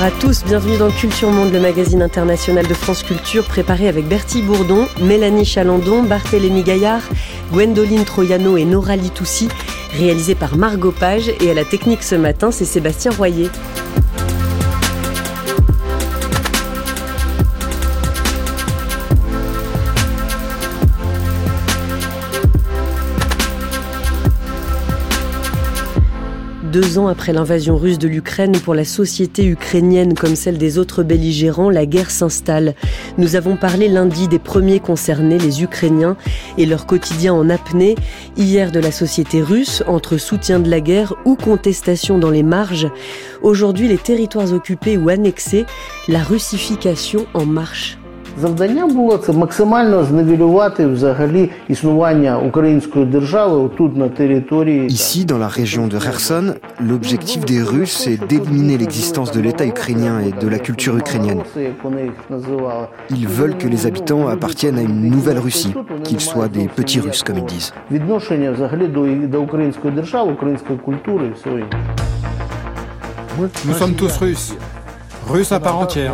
Bonjour à tous, bienvenue dans Culture Monde, le magazine international de France Culture, préparé avec Bertie Bourdon, Mélanie Chalandon, Barthélémy Gaillard, Gwendoline Troyano et Nora Litoussi, réalisé par Margot Page et à la technique ce matin, c'est Sébastien Royer. Deux ans après l'invasion russe de l'Ukraine, pour la société ukrainienne comme celle des autres belligérants, la guerre s'installe. Nous avons parlé lundi des premiers concernés, les Ukrainiens, et leur quotidien en apnée. Hier de la société russe, entre soutien de la guerre ou contestation dans les marges. Aujourd'hui, les territoires occupés ou annexés, la russification en marche. Завдання було це максимально зневелювати взагалі існування української держави тут на території. Ici, dans la région de Kherson, l'objectif des Russes est d'éliminer l'existence de l'État ukrainien et de la culture ukrainienne. Ils veulent que les habitants appartiennent à une nouvelle Russie, qu'ils soient des petits Russes, comme ils disent. Відношення взагалі до, до української держави, української культури і всього іншого. Nous sommes tous russes. Russes à part entière.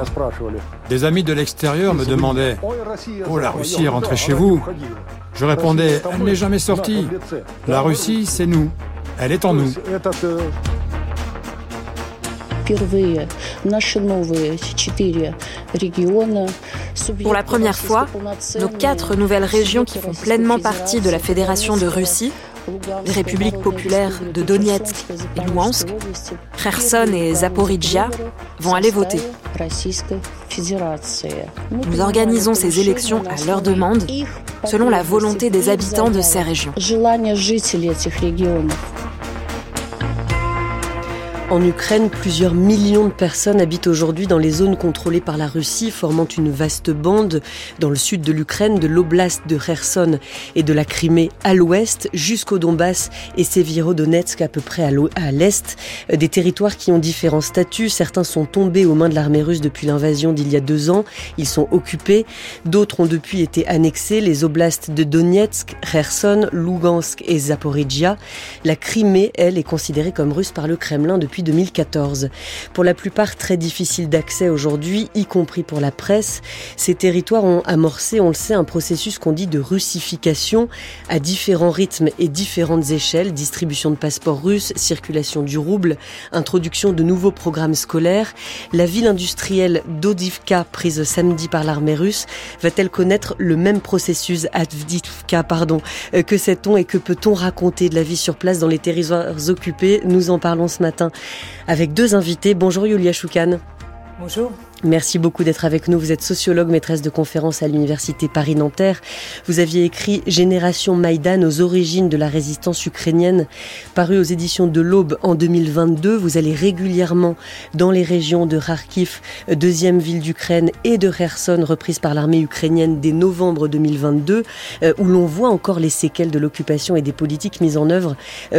Des amis de l'extérieur me demandaient Oh, la Russie est rentrée chez vous Je répondais Elle n'est jamais sortie. La Russie, c'est nous. Elle est en nous. Pour la première fois, nos quatre nouvelles régions qui font pleinement partie de la Fédération de Russie, les républiques populaires de Donetsk et Luhansk, Kherson et Zaporizhia, vont aller voter. Nous organisons ces élections à leur demande, selon la volonté des habitants de ces régions. En Ukraine, plusieurs millions de personnes habitent aujourd'hui dans les zones contrôlées par la Russie, formant une vaste bande dans le sud de l'Ukraine, de l'oblast de Kherson et de la Crimée à l'ouest, jusqu'au Donbass et Severodonetsk à peu près à l'est. Des territoires qui ont différents statuts. Certains sont tombés aux mains de l'armée russe depuis l'invasion d'il y a deux ans. Ils sont occupés. D'autres ont depuis été annexés. Les oblasts de Donetsk, Kherson, Lugansk et Zaporizhia. La Crimée, elle, est considérée comme russe par le Kremlin depuis 2014. Pour la plupart très difficiles d'accès aujourd'hui, y compris pour la presse, ces territoires ont amorcé, on le sait, un processus qu'on dit de russification à différents rythmes et différentes échelles, distribution de passeports russes, circulation du rouble, introduction de nouveaux programmes scolaires. La ville industrielle d'Odivka, prise samedi par l'armée russe, va-t-elle connaître le même processus Avdivka, pardon, que sait-on et que peut-on raconter de la vie sur place dans les territoires occupés? Nous en parlons ce matin avec deux invités. Bonjour Yulia Choukan. Bonjour. Merci beaucoup d'être avec nous. Vous êtes sociologue, maîtresse de conférences à l'Université Paris-Nanterre. Vous aviez écrit Génération Maïdan aux origines de la résistance ukrainienne, paru aux éditions de l'Aube en 2022. Vous allez régulièrement dans les régions de Kharkiv, deuxième ville d'Ukraine, et de Kherson, reprise par l'armée ukrainienne dès novembre 2022, où l'on voit encore les séquelles de l'occupation et des politiques mises en œuvre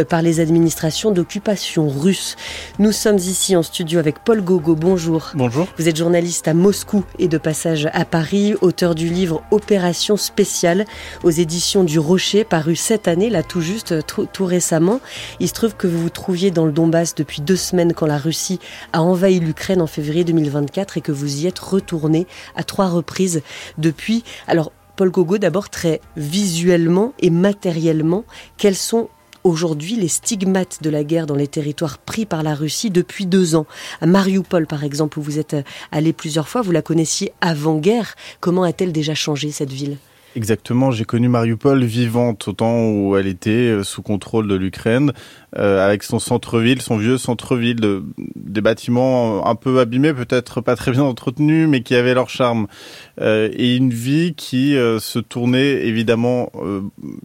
par les administrations d'occupation russe. Nous sommes ici en studio avec Paul Gogo. Bonjour. Bonjour. Vous êtes journaliste à Moscou et de passage à Paris, auteur du livre Opération spéciale aux éditions du Rocher, paru cette année, là tout juste, tout, récemment. Il se trouve que vous vous trouviez dans le Donbass depuis deux semaines quand la Russie a envahi l'Ukraine en février 2024 et que vous y êtes retourné à trois reprises depuis. Alors, Paul Gogo, d'abord très visuellement et matériellement, quels sont aujourd'hui les stigmates de la guerre dans les territoires pris par la Russie depuis deux ans. À Mariupol, par exemple, où vous êtes allé plusieurs fois, vous la connaissiez avant-guerre. Comment a-t-elle déjà changé cette ville? Exactement, j'ai connu Mariupol vivante au temps où elle était sous contrôle de l'Ukraine, euh, avec son centre-ville, son vieux centre-ville, de, des bâtiments un peu abîmés, peut-être pas très bien entretenus, mais qui avaient leur charme, euh, et une vie qui euh, se tournait évidemment, euh,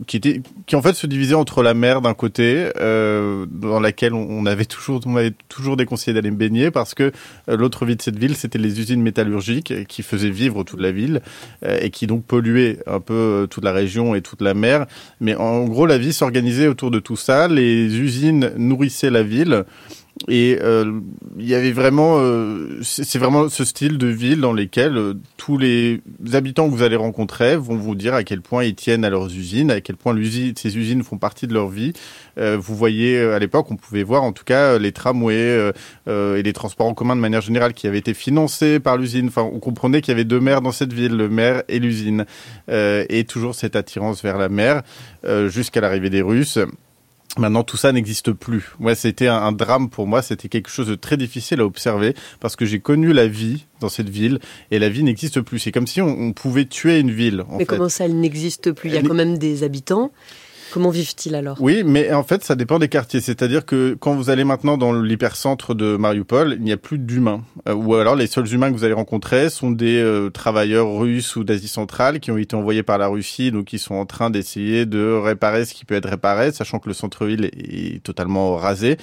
qui était, qui en fait se divisait entre la mer d'un côté, euh, dans laquelle on avait toujours, on avait toujours déconseillé d'aller me baigner parce que l'autre vie de cette ville, c'était les usines métallurgiques qui faisaient vivre toute la ville et qui donc polluaient un peu toute la région et toute la mer. Mais en gros, la vie s'organisait autour de tout ça. Les usines nourrissaient la ville. et euh, il y avait vraiment, euh, c'est vraiment ce style de ville dans lesquels euh, tous les habitants que vous allez rencontrer vont vous dire à quel point ils tiennent à leurs usines, à quel point ces usines font partie de leur vie. vous voyez, à l'époque, on pouvait voir en tout cas les tramways et les transports en commun de manière générale qui avaient été financés par l'usine. Enfin, on comprenait qu'il y avait deux mers dans cette ville, le maire et l'usine, et toujours cette attirance vers la mer jusqu'à l'arrivée des Russes. Maintenant, tout ça n'existe plus. Moi, c'était un, drame pour moi. C'était quelque chose de très difficile à observer parce que j'ai connu la vie dans cette ville et la vie n'existe plus. C'est comme si on, pouvait tuer une ville. Mais comment ça, elle n'existe plus? Il y a quand même des habitants. Comment vivent-ils alors? Oui, mais en fait, ça dépend des quartiers. C'est-à-dire que quand vous allez maintenant dans l'hypercentre de Mariupol, il n'y a plus d'humains. Euh, ou alors, les seuls humains que vous allez rencontrer sont des euh, travailleurs russes ou d'Asie centrale qui ont été envoyés par la Russie, donc qui sont en train d'essayer de réparer ce qui peut être réparé, sachant que le centre-ville est, totalement rasé.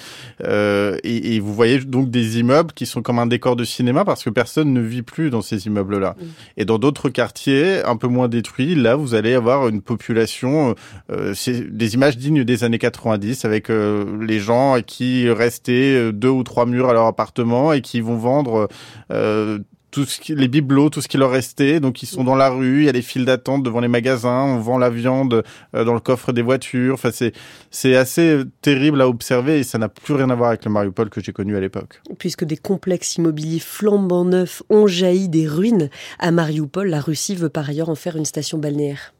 Euh, et, et, vous voyez donc des immeubles qui sont comme un décor de cinéma parce que personne ne vit plus dans ces immeubles-là. Mm. Et dans d'autres quartiers, un peu moins détruits, là, vous allez avoir une population... Euh, des images dignes des années 90 avec euh, les gens qui restaient euh, deux ou trois murs à leur appartement et qui vont vendre euh, tout ce qui, les bibelots, tout ce qui leur restait. Donc ils sont dans la rue, il y a des files d'attente devant les magasins, on vend la viande dans le coffre des voitures. Enfin c'est c'est assez terrible à observer et ça n'a plus rien à voir avec le Mariupol que j'ai connu à l'époque. Puisque des complexes immobiliers flambant neufs ont jailli des ruines à Mariupol, la Russie veut par ailleurs en faire une station balnéaire.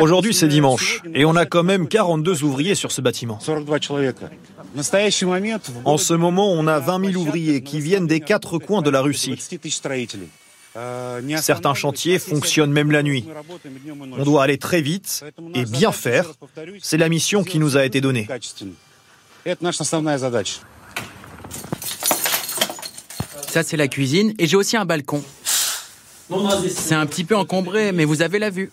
Aujourd'hui, c'est dimanche, et on a quand même 42 ouvriers sur ce bâtiment. En ce moment, on a 20 000 ouvriers qui viennent des quatre coins de la Russie. Certains chantiers fonctionnent même la nuit. On doit aller très vite et bien faire. C'est la mission qui nous a été donnée. Ça, c'est la cuisine et j'ai aussi un balcon. C'est un petit peu encombré, mais vous avez la vue.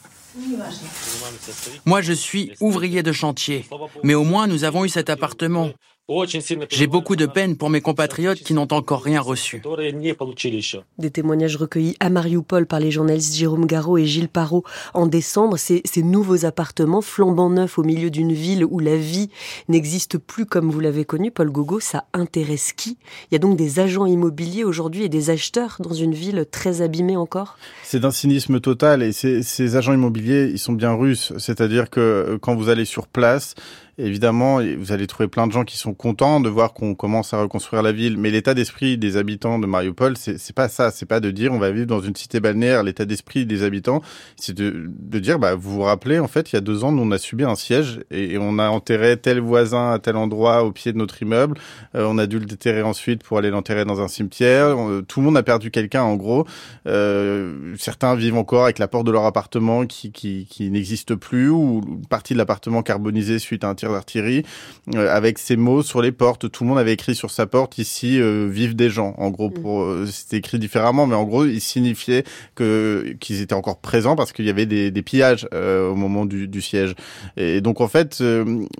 Moi, je suis ouvrier de chantier, mais au moins nous avons eu cet appartement. J'ai beaucoup de peine pour mes compatriotes qui n'ont encore rien reçu. Des témoignages recueillis à Mariupol par les journalistes Jérôme Garot et Gilles Parot en décembre. Ces, ces nouveaux appartements flambant neufs au milieu d'une ville où la vie n'existe plus comme vous l'avez connu, Paul Gogo, ça intéresse qui? Il y a donc des agents immobiliers aujourd'hui et des acheteurs dans une ville très abîmée encore? C'est d'un cynisme total et ces, ces agents immobiliers, ils sont bien russes. C'est-à-dire que euh, quand vous allez sur place, évidemment, vous allez trouver plein de gens qui sont contents de voir qu'on commence à reconstruire la ville. Mais l'état d'esprit des habitants de Mariupol, c'est pas ça. C'est pas de dire on va vivre dans une cité balnéaire. L'état d'esprit des habitants, c'est de, de dire bah vous vous rappelez en fait il y a deux ans on a subi un siège et, on a enterré tel voisin à tel endroit au pied de notre immeuble. Euh, on a dû le déterrer ensuite pour aller l'enterrer dans un cimetière. tout le monde a perdu quelqu'un en gros. Euh, certains vivent encore avec la porte de leur appartement qui qui, qui n'existe plus ou une partie de l'appartement carbonisé suite à un tir d'artillerie, euh, avec ces mots sur les portes. Tout le monde avait écrit sur sa porte ici euh, vivent des gens. En gros, pour euh, c'était écrit différemment, mais en gros, il signifiait que qu'ils étaient encore présents parce qu'il y avait des, des pillages au moment du, du, siège. Et donc en fait,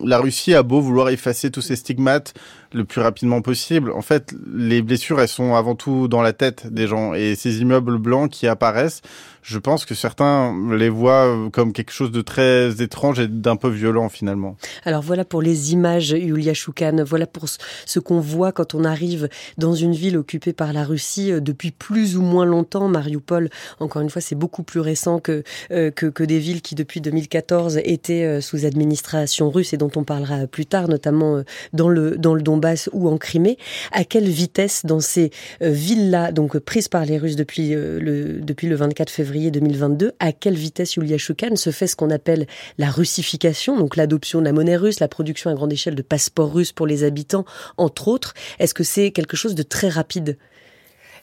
la Russie a beau vouloir effacer tous ces stigmates le plus rapidement possible. En fait, les blessures, elles sont avant tout dans la tête des gens. Et ces immeubles blancs qui apparaissent, je pense que certains les voient comme quelque chose de très étrange et d'un peu violent finalement. Alors voilà pour les images, Yulia Choukan. Voilà pour ce qu'on voit quand on arrive dans une ville occupée par la Russie euh, depuis plus ou moins longtemps. Mariupol, encore une fois, c'est beaucoup plus récent que, euh, que, que des villes qui depuis 2014 étaient euh, sous administration russe et dont on parlera plus tard, notamment dans le dans le Donbass ou en Crimée. À quelle vitesse dans ces villes-là, donc prises par les Russes depuis le depuis le 24 février 2022, à quelle vitesse Yulia Choukan se fait ce qu'on appelle la russification, donc l'adoption de la monnaie russe, la production à grande échelle de passeports russes pour les habitants, entre autres? Est-ce que c'est quelque chose de très rapide?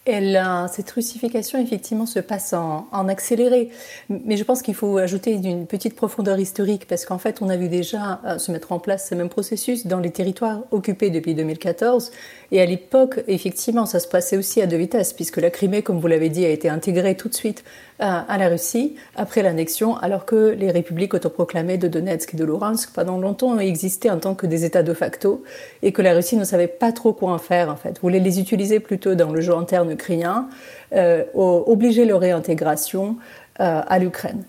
Cette russification, effectivement, se passe en, en accéléré. Mais je pense qu'il faut ajouter une petite profondeur historique, parce qu'en fait, on a vu déjà euh, se mettre en place ce même processus dans les territoires occupés depuis 2014. Et à l'époque, effectivement, ça se passait aussi à deux vitesses, puisque la Crimée, comme vous l'avez dit, a été intégrée tout de suite à, la Russie après l'annexion, alors que les républiques autoproclamées de Donetsk et de Luhansk, pendant longtemps, ont existé en tant que des États de facto, et que la Russie ne savait pas trop quoi en faire, en fait. Voulait les utiliser plutôt dans le jeu interne ukrainien, euh, obliger leur réintégration, à l'Ukraine.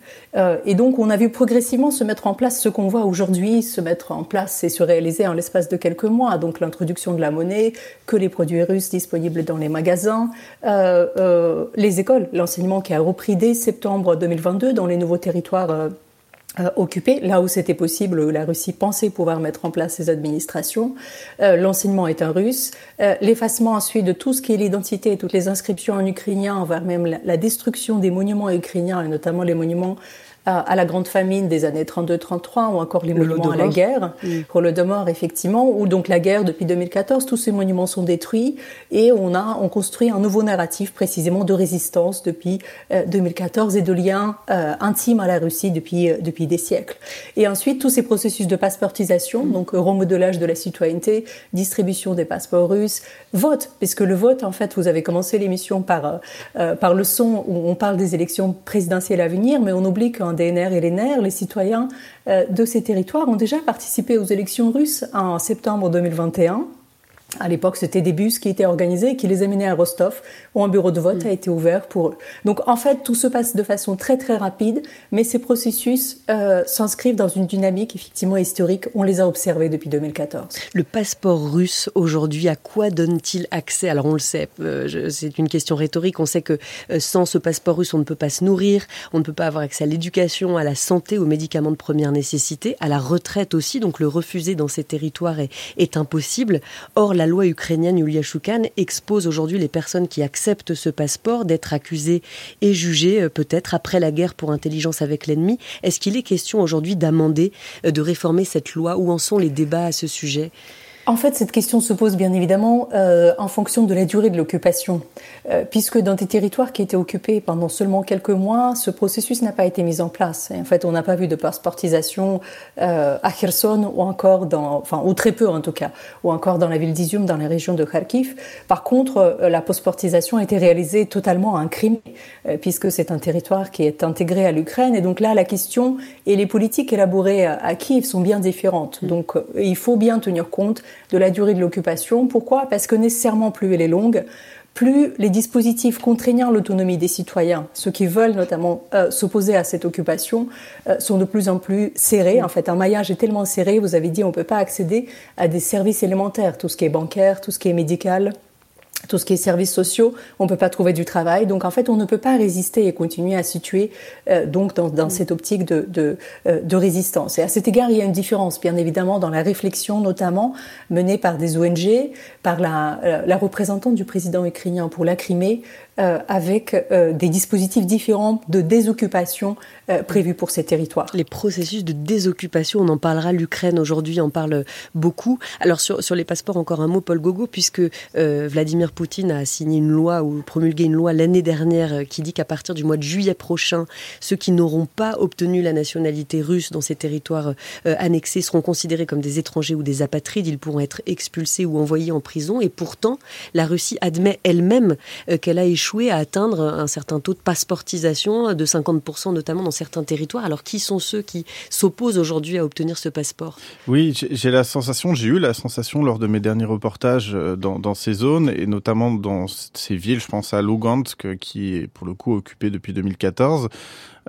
et donc, on a vu progressivement se mettre en place ce qu'on voit aujourd'hui se mettre en place et se réaliser en l'espace de quelques mois. Donc, l'introduction de la monnaie, que les produits russes disponibles dans les magasins, les écoles, l'enseignement qui a repris dès septembre 2022 dans les nouveaux territoires euh, occupés, là où c'était possible, la Russie pensait pouvoir mettre en place ses administrations. Euh, l'enseignement est un russe. Euh, l'effacement ensuite de tout ce qui est l'identité, toutes les inscriptions en ukrainien, voire même la, destruction des monuments ukrainiens, et notamment les monuments à, la grande famine des années 32-33 ou encore les monuments à la guerre, pour le mort effectivement, ou donc la guerre depuis 2014, tous ces monuments sont détruits et on a on construit un nouveau narratif précisément de résistance depuis 2014 euh, et de lien euh, intime à la Russie depuis euh, depuis des siècles. Et ensuite tous ces processus de passeportisation, mm. donc remodelage de la citoyenneté, distribution des passeports russes, vote, puisque le vote en fait vous avez commencé l'émission par par le son où on parle des élections présidentielles à venir, mais on oublie DNR et l'ENR, les citoyens euh, de ces territoires ont déjà participé aux élections russes en septembre 2021 à l'époque, c'était des bus qui étaient organisés, qui les amenaient à Rostov, où un bureau de vote a été ouvert pour eux. Donc, en fait, tout se passe de façon très très rapide, mais ces processus euh, s'inscrivent dans une dynamique effectivement historique. On les a observés depuis 2014. Le passeport russe aujourd'hui, à quoi donne-t-il accès? Alors, on le sait, euh, c'est une question rhétorique. On sait que euh, sans ce passeport russe, on ne peut pas se nourrir, on ne peut pas avoir accès à l'éducation, à la santé, aux médicaments de première nécessité, à la retraite aussi. Donc, le refuser dans ces territoires est, est impossible. Or, la loi ukrainienne Yulia Shoukan expose aujourd'hui les personnes qui acceptent ce passeport d'être accusées et jugées euh, peut-être après la guerre pour intelligence avec l'ennemi. Est-ce qu'il est question aujourd'hui d'amender, euh, de réformer cette loi? Où en sont les débats à ce sujet? En fait, cette question se pose bien évidemment euh, en fonction de la durée de l'occupation, euh, puisque dans des territoires qui étaient occupés pendant seulement quelques mois, ce processus n'a pas été mis en place. Et en fait, on n'a pas vu de passeportisation euh, à Kherson ou encore dans, enfin, ou très peu en tout cas, ou encore dans la ville d'Izium, dans la région de Kharkiv. Par contre, euh, la passeportisation a été réalisée totalement en crime, euh, puisque c'est un territoire qui est intégré à l'Ukraine. Et donc là, la question et les politiques élaborées à, à Kiev sont bien différentes. Donc, il faut bien tenir compte de la durée de l'occupation. Pourquoi? Parce que nécessairement, plus elle est longue, plus les dispositifs contraignant l'autonomie des citoyens, ceux qui veulent notamment euh, s'opposer à cette occupation, euh, sont de plus en plus serrés. En fait, un maillage est tellement serré, vous avez dit, on ne peut pas accéder à des services élémentaires, tout ce qui est bancaire, tout ce qui est médical, tout ce qui est services sociaux, on ne peut pas trouver du travail. Donc en fait, on ne peut pas résister et continuer à situer euh, donc dans, dans, cette optique de, de, euh, de, résistance. Et à cet égard, il y a une différence, bien évidemment, dans la réflexion notamment menée par des ONG, par la, euh, la représentante du président ukrainien pour la Crimée, euh, avec euh, des dispositifs différents de désoccupation euh, prévus pour ces territoires. Les processus de désoccupation, on en parlera, l'Ukraine aujourd'hui en parle beaucoup. Alors sur, sur les passeports, encore un mot, Paul Gogo, puisque Vladimir Poutine a signé une loi ou promulgué une loi l'année dernière qui dit qu'à partir du mois de juillet prochain, ceux qui n'auront pas obtenu la nationalité russe dans ces territoires annexés seront considérés comme des étrangers ou des apatrides. Ils pourront être expulsés ou envoyés en prison. Et pourtant, la Russie admet elle-même qu'elle a échoué à atteindre un certain taux de passeportisation de 50% notamment dans certains territoires. Alors qui sont ceux qui s'opposent aujourd'hui à obtenir ce passeport? Oui, j'ai la sensation, j'ai eu la sensation lors de mes derniers reportages euh, dans, dans, ces zones et notamment dans ces villes, je pense à Lugansk qui est pour le coup occupée depuis 2014,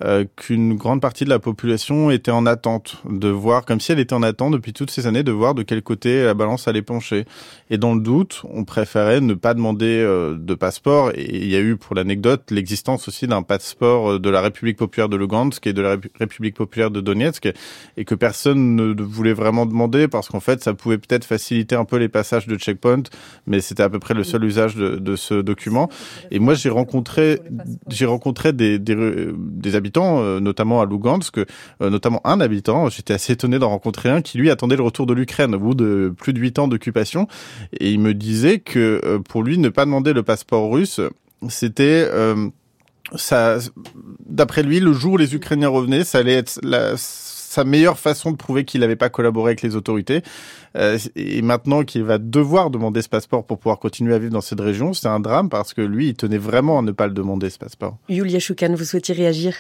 euh, qu'une grande partie de la population était en attente de voir, comme si elle était en attente depuis toutes ces années, de voir de quel côté la balance allait pencher. Et dans le doute, on préférait ne pas demander euh, de passeport. Et il y a eu, pour l'anecdote, l'existence aussi d'un passeport euh, de la République populaire de Lugansk et de la République populaire de Donetsk, et que personne ne voulait vraiment demander parce qu'en fait, ça pouvait peut-être faciliter un peu les passages de checkpoint, mais c'était à peu près le seul usage de, de ce document. Et moi, j'ai rencontré, j'ai rencontré des, des, des habitants euh, notamment à Lugansk, euh, notamment un habitant. J'étais assez étonné d'en rencontrer un qui lui attendait le retour de l'Ukraine au bout de plus de huit ans d'occupation, et il me disait que euh, pour lui ne pas demander le passeport russe, c'était d'après lui, le jour où les Ukrainiens revenaient, ça allait être sa meilleure façon de prouver qu'il n'avait pas collaboré avec les autorités. Et maintenant qu'il va devoir demander ce passeport pour pouvoir continuer à vivre dans cette région, c'est un drame parce que lui, il tenait vraiment à ne pas le demander, ce passeport. Yulia Choukan, vous souhaitez réagir?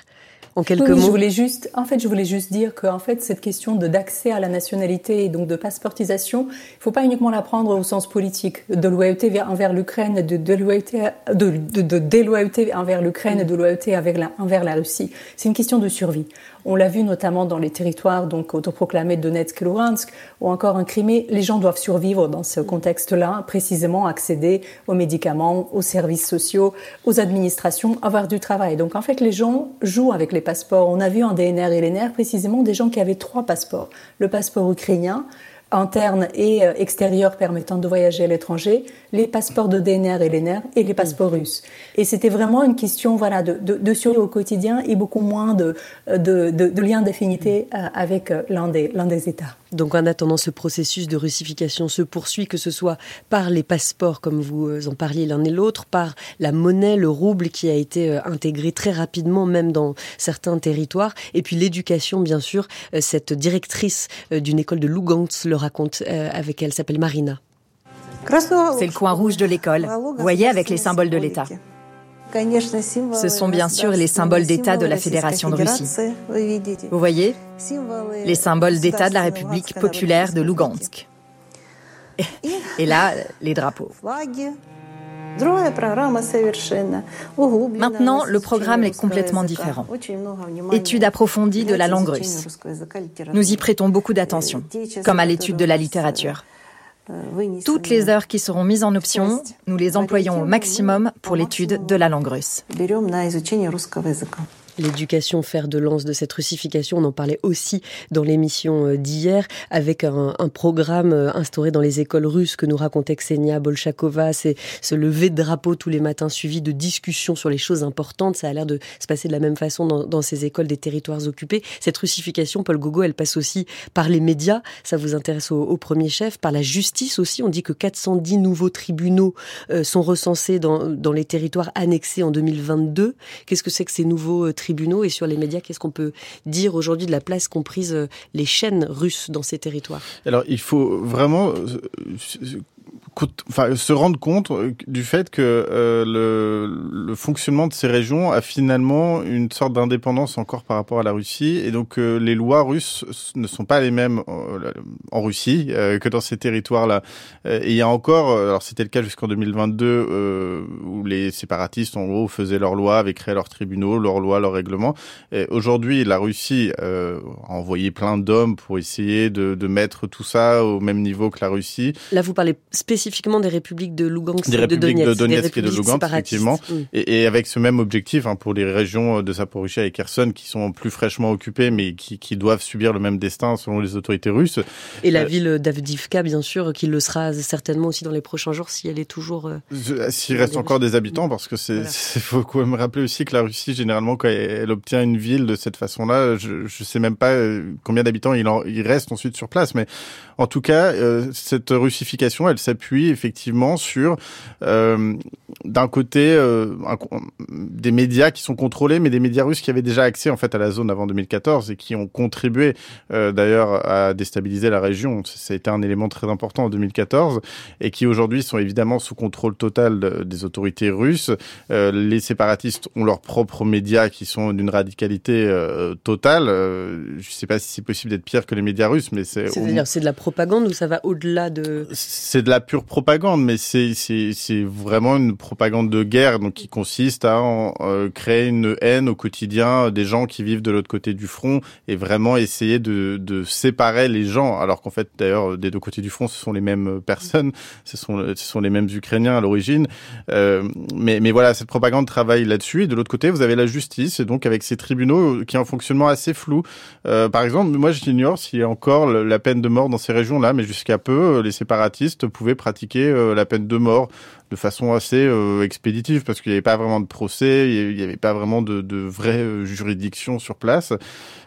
En quelques mots. Je voulais juste, en fait, je voulais juste dire que, en fait, cette question de d'accès à la nationalité et donc de passeportisation, il ne faut pas uniquement la prendre au sens politique, de loyauté envers l'Ukraine, de, de, loyauté, de, de, de déloyauté envers l'Ukraine et de loyauté envers la Russie. C'est une question de survie. On l'a vu notamment dans les territoires donc autoproclamés Donetsk et Luhansk ou encore en Crimée. Les gens doivent survivre dans ce contexte-là, précisément accéder aux médicaments, aux services sociaux, aux administrations, avoir du travail. Donc en fait, les gens jouent avec les passeports. On a vu en DNR et LNR précisément des gens qui avaient trois passeports. Le passeport ukrainien, interne et euh, extérieur permettant de voyager à l'étranger, les passeports de DNR et LNR et les passeports russes. Et c'était vraiment une question voilà, de, survie au quotidien et beaucoup moins de, de, lien d'affinité euh, avec euh, l'un des, l'un des États. Donc en attendant, ce processus de russification se poursuit, que ce soit par les passeports, comme vous en parliez l'un et l'autre, par la monnaie, le rouble qui a été intégré très rapidement, même dans certains territoires, et puis l'éducation, bien sûr. Cette directrice d'une école de Lugansk le raconte avec elle, s'appelle Marina. C'est le coin rouge de l'école, vous voyez, avec les symboles de l'État. Ce sont bien sûr les symboles d'État de la Fédération de Russie. Vous voyez Les symboles d'État de la République populaire de Lugansk. Et là, les drapeaux. Maintenant, le programme est complètement différent. Étude approfondie de la langue russe. Nous y prêtons beaucoup d'attention, comme à l'étude de la littérature. Toutes les heures qui seront mises en option, nous les employons au maximum pour l'étude de la langue russe l'éducation fer de lance de cette russification. On en parlait aussi dans l'émission euh, d'hier avec un, programme euh, instauré dans les écoles russes que nous racontait Ksenia Bolchakova. C'est ce lever de drapeau tous les matins suivi de discussions sur les choses importantes. Ça a l'air de se passer de la même façon dans, ces écoles des territoires occupés. Cette russification, Paul Gogo, elle passe aussi par les médias. Ça vous intéresse au, premier chef. Par la justice aussi. On dit que 410 nouveaux tribunaux euh, sont recensés dans, dans les territoires annexés en 2022. Qu'est-ce que c'est que ces nouveaux euh, tribunaux et sur les médias, qu'est-ce qu'on peut dire aujourd'hui de la place qu'ont prise euh, les chaînes russes dans ces territoires? Alors, il faut vraiment enfin, se rendre compte euh, du fait que euh, le, fonctionnement de ces régions a finalement une sorte d'indépendance encore par rapport à la Russie, et donc euh, les lois russes ne sont pas les mêmes en Russie que dans ces territoires-là. et il y a encore, alors c'était le cas jusqu'en 2022, où les séparatistes en gros faisaient leurs lois, avaient créé leurs tribunaux, leurs lois, leurs règlements. Aujourd'hui, la Russie a envoyé plein d'hommes pour essayer de, de mettre tout ça au même niveau que la Russie. Là, vous parlez spécifiquement des républiques de Lugansk des et de Donetsk. de Donetsk et de Lugansk, effectivement. Mm. Et, et, avec ce même objectif hein, pour les régions de Zaporizhia et Kherson qui sont plus fraîchement occupées, mais qui, qui, doivent subir le même destin selon les autorités russes. Et la euh, ville d'Avdivka, bien sûr, qui le sera certainement aussi dans les prochains jours si elle est toujours. Euh, S'il reste encore des habitants, parce que c'est, voilà. faut quand même rappeler aussi que la Russie, généralement, quand elle obtient une ville de cette façon-là, je, je sais même pas euh, combien d'habitants il, en, il reste ensuite sur place, mais en tout cas, euh, cette russification, elle s'appuie effectivement sur, euh, d'un côté, euh, un, des médias qui sont contrôlés, mais des médias russes qui avaient déjà accès en fait à la zone avant 2014 et qui ont contribué d'ailleurs à déstabiliser la région. Ça a été un élément très important en 2014 et qui aujourd'hui sont évidemment sous contrôle total de, des autorités russes. Les séparatistes ont leurs propres médias qui sont d'une radicalité totale. je ne sais pas si c'est possible d'être pire que les médias russes, mais c'est. C'est-à-dire, c'est de la propagande ou ça va au-delà de C'est de la pure propagande, mais c'est vraiment une propagande de guerre, donc qui consiste à euh, créer une haine au quotidien des gens qui vivent de l'autre côté du front et vraiment essayer de, séparer les gens, alors qu'en fait d'ailleurs des deux côtés du front ce sont les mêmes personnes, ce sont les mêmes Ukrainiens à l'origine, euh, mais voilà cette propagande travaille là-dessus. Et de l'autre côté vous avez la justice et donc avec ces tribunaux qui ont un fonctionnement assez flou. Euh, par exemple, moi j'ignore s'il y a encore la peine de mort dans ces mais jusqu'à peu, les séparatistes pouvaient pratiquer euh, la peine de mort de façon assez euh, expéditive parce qu'il n'y avait pas vraiment de procès, il n'y avait pas vraiment de, de vraie euh, juridiction sur place.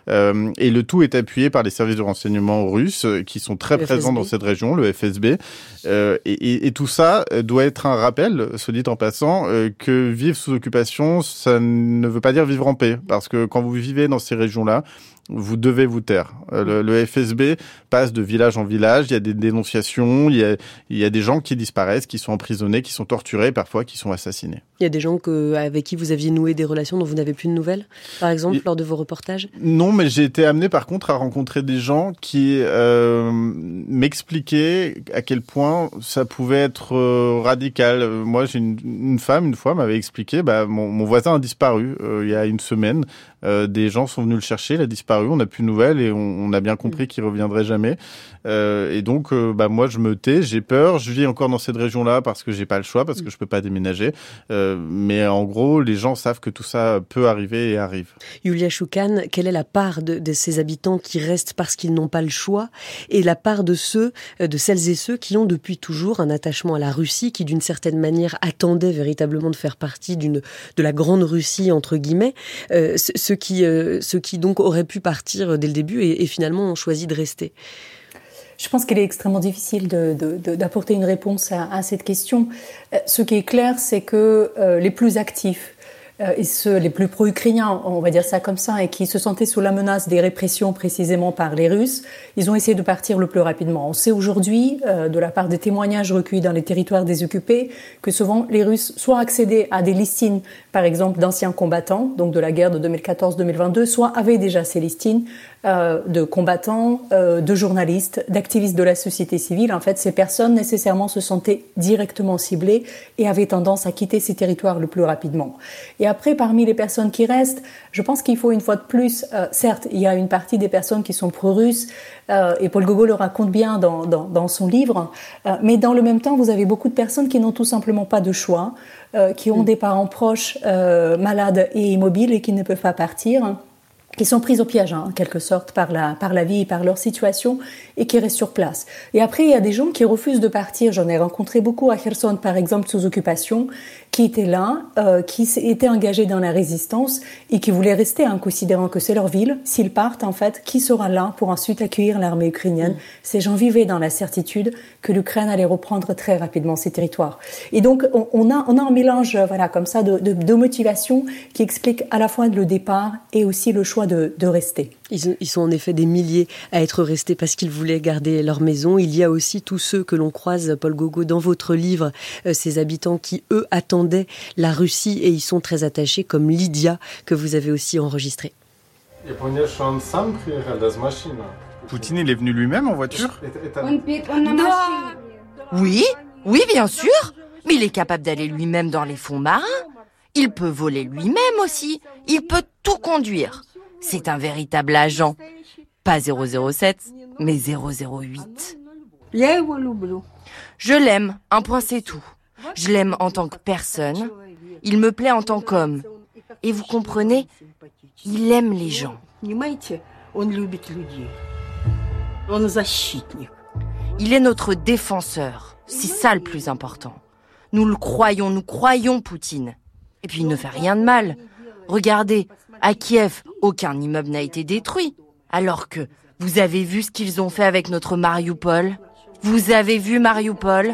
Euh, et le tout est appuyé par les services de renseignement russes euh, qui sont très le présents FSB. dans cette région, le FSB. Euh, et, et, et, tout ça doit être un rappel, se dit en passant, euh, que vivre sous occupation, ça ne veut pas dire vivre en paix. Parce que quand vous vivez dans ces régions-là, vous devez vous taire. Le, FSB passe de village en village, il y a des dénonciations, il y a, il y a des gens qui disparaissent, qui sont emprisonnés, qui sont torturés, parfois qui sont assassinés. Il y a des gens que, avec qui vous aviez noué des relations dont vous n'avez plus de nouvelles, par exemple, lors de vos reportages? Non, mais j'ai été amené par contre à rencontrer des gens qui euh, m'expliquaient à quel point ça pouvait être euh, radical. Moi, j'ai une, une, femme, une fois, m'avait expliqué, bah, mon, mon, voisin a disparu il y a une semaine. des gens sont venus le chercher, il a disparu on n'a plus de nouvelles et on, a bien compris mm. qu'il reviendrait jamais. Euh, et donc, euh, bah moi, je me tais, j'ai peur. Je vis encore dans cette région-là parce que j'ai pas le choix, parce que je peux pas déménager. Euh, mais en gros, les gens savent que tout ça peut arriver et arrive. Yulia Choukan, quelle est la part de, ces habitants qui restent parce qu'ils n'ont pas le choix et la part de ceux, de celles et ceux qui ont depuis toujours un attachement à la Russie, qui d'une certaine manière attendaient véritablement de faire partie d'une de la grande Russie entre guillemets, ceux qui ceux qui donc auraient pu partir dès le début et, finalement ont choisi de rester je pense qu'il est extrêmement difficile d'apporter une réponse à, cette question. Euh, ce qui est clair, c'est que euh, les plus actifs euh, et ceux les plus pro-ukrainiens, on va dire ça comme ça, et qui se sentaient sous la menace des répressions précisément par les Russes, ils ont essayé de partir le plus rapidement. On sait aujourd'hui, euh, de la part des témoignages recueillis dans les territoires désoccupés, que souvent les Russes soit accédaient à des listines, par exemple d'anciens combattants, donc de la guerre de 2014-2022, soit avaient déjà ces listines euh, de combattants, de journalistes, d'activistes de la société civile. En fait, ces personnes nécessairement se sentaient directement ciblées et avaient tendance à quitter ces territoires le plus rapidement. Et après, parmi les personnes qui restent, je pense qu'il faut une fois de plus, euh, certes, il y a une partie des personnes qui sont pro-russes, euh, et Paul Gogol le raconte bien dans, dans, dans son livre, euh, mais dans le même temps, vous avez beaucoup de personnes qui n'ont tout simplement pas de choix, qui ont mm. des parents proches malades et immobiles et qui ne peuvent pas partir qui sont prises au piège, hein, en quelque sorte, par la, par la vie et par leur situation, et qui restent sur place. Et après, il y a des gens qui refusent de partir. J'en ai rencontré beaucoup à Kherson, par exemple, sous occupation, qui étaient là, euh, qui étaient engagés dans la résistance et qui voulaient rester, en hein, considérant que c'est leur ville. S'ils partent, en fait, qui sera là pour ensuite accueillir l'armée ukrainienne? Mm. Ces gens vivaient dans la certitude que l'Ukraine allait reprendre très rapidement ses territoires. Et donc, on, a, on a un mélange, voilà, comme ça, de, de, de motivation qui explique à la fois le départ et aussi le choix de, de rester. Ils, sont en effet des milliers à être restés parce qu'ils voulaient garder leur maison. Il y a aussi tous ceux que l'on croise, Paul Gogo, dans votre livre, euh, ces habitants qui, eux, attendaient la Russie et y sont très attachés, comme Lydia, que vous avez aussi enregistré. Poutine, il est venu lui-même en voiture? Oui, oui, bien sûr. Mais il est capable d'aller lui-même dans les fonds marins. Il peut voler lui-même aussi. Il peut tout conduire. C'est un véritable agent. Pas 007, mais 008. Je l'aime, un point c'est tout. Je l'aime en tant que personne. Il me plaît en tant qu'homme. Et vous comprenez, il aime les gens. Il est notre défenseur. C'est ça le plus important. Nous le croyons, nous croyons Poutine. Et puis il ne fait rien de mal. Regardez, à Kiev, aucun immeuble n'a été détruit. Alors que vous avez vu ce qu'ils ont fait avec notre Mariupol? Vous avez vu Mariupol?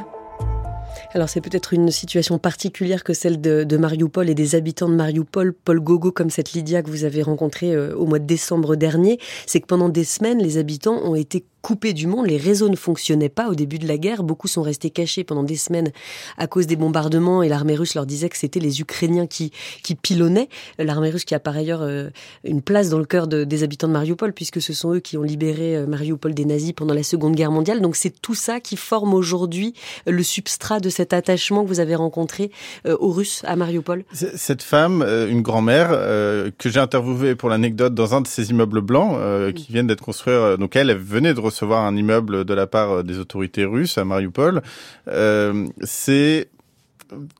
Alors c'est peut-être une situation particulière que celle de, de, Mariupol et des habitants de Mariupol, Paul Gogo comme cette Lydia que vous avez rencontrée euh, au mois de décembre dernier, c'est que pendant des semaines les habitants ont été coupés du monde, les réseaux ne fonctionnaient pas au début de la guerre, beaucoup sont restés cachés pendant des semaines à cause des bombardements et l'armée russe leur disait que c'était les Ukrainiens qui, qui pilonnaient, l'armée russe qui a par ailleurs euh, une place dans le cœur des habitants de Mariupol puisque ce sont eux qui ont libéré euh, Mariupol des nazis pendant la Seconde Guerre mondiale, donc c'est tout ça qui forme aujourd'hui euh, le substrat de cet attachement que vous avez rencontré aux Russes à Mariupol. Cette femme, une grand-mère que j'ai interviewée pour l'anecdote dans un de ces immeubles blancs qui viennent d'être construits, donc elle, elle venait de recevoir un immeuble de la part euh, des autorités russes à Mariupol. Euh, c'est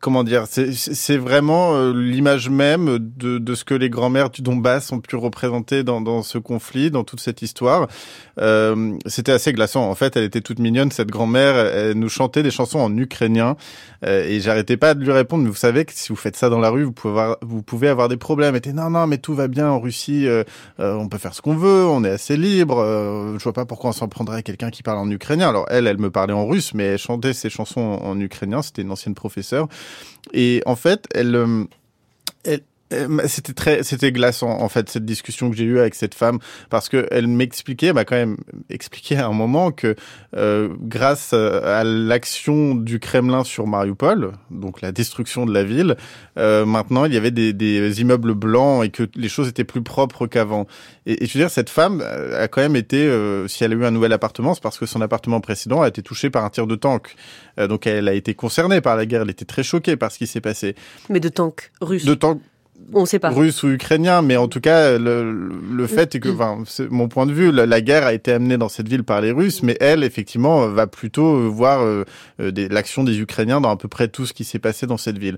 comment dire, c'est vraiment euh, l'image même de, de, ce que les grands-mères du Donbass ont pu représenter dans, dans, ce conflit, dans toute cette histoire. Euh, C'était assez glaçant. En fait, elle était toute mignonne, cette grand-mère. Elle nous chantait des chansons en ukrainien. Euh, et j'arrêtais pas de lui répondre, mais vous savez que si vous faites ça dans la rue, vous pouvez avoir, vous pouvez avoir des problèmes. Elle était non, non, mais tout va bien en Russie. Euh, on peut faire ce qu'on veut. On est assez libre. je vois pas pourquoi on s'en prendrait à quelqu'un qui parle en ukrainien. Alors elle, elle me parlait en russe, mais elle chantait ses chansons en ukrainien. C'était une ancienne professeure. Et en fait, elle, euh, elle c'était très, c'était glaçant en fait cette discussion que j'ai eue avec cette femme parce que elle m'expliquait, m'a quand même expliqué à un moment que euh, grâce à l'action du Kremlin sur Mariupol, donc la destruction de la ville, euh, maintenant il y avait des, des, immeubles blancs et que les choses étaient plus propres qu'avant. Et, et, je veux dire, cette femme a quand même été, euh, si elle a eu un nouvel appartement, c'est parce que son appartement précédent a été touché par un tir de tank. Euh, donc elle a été concernée par la guerre, elle était très choquée par ce qui s'est passé. Mais de tanks russes. De tanks on sait pas. Russe ou ukrainien, mais en tout cas, le, le fait est que, enfin, c'est mon point de vue, la, guerre a été amenée dans cette ville par les Russes, mais elle, effectivement, va plutôt voir euh, euh, l'action des Ukrainiens dans à peu près tout ce qui s'est passé dans cette ville.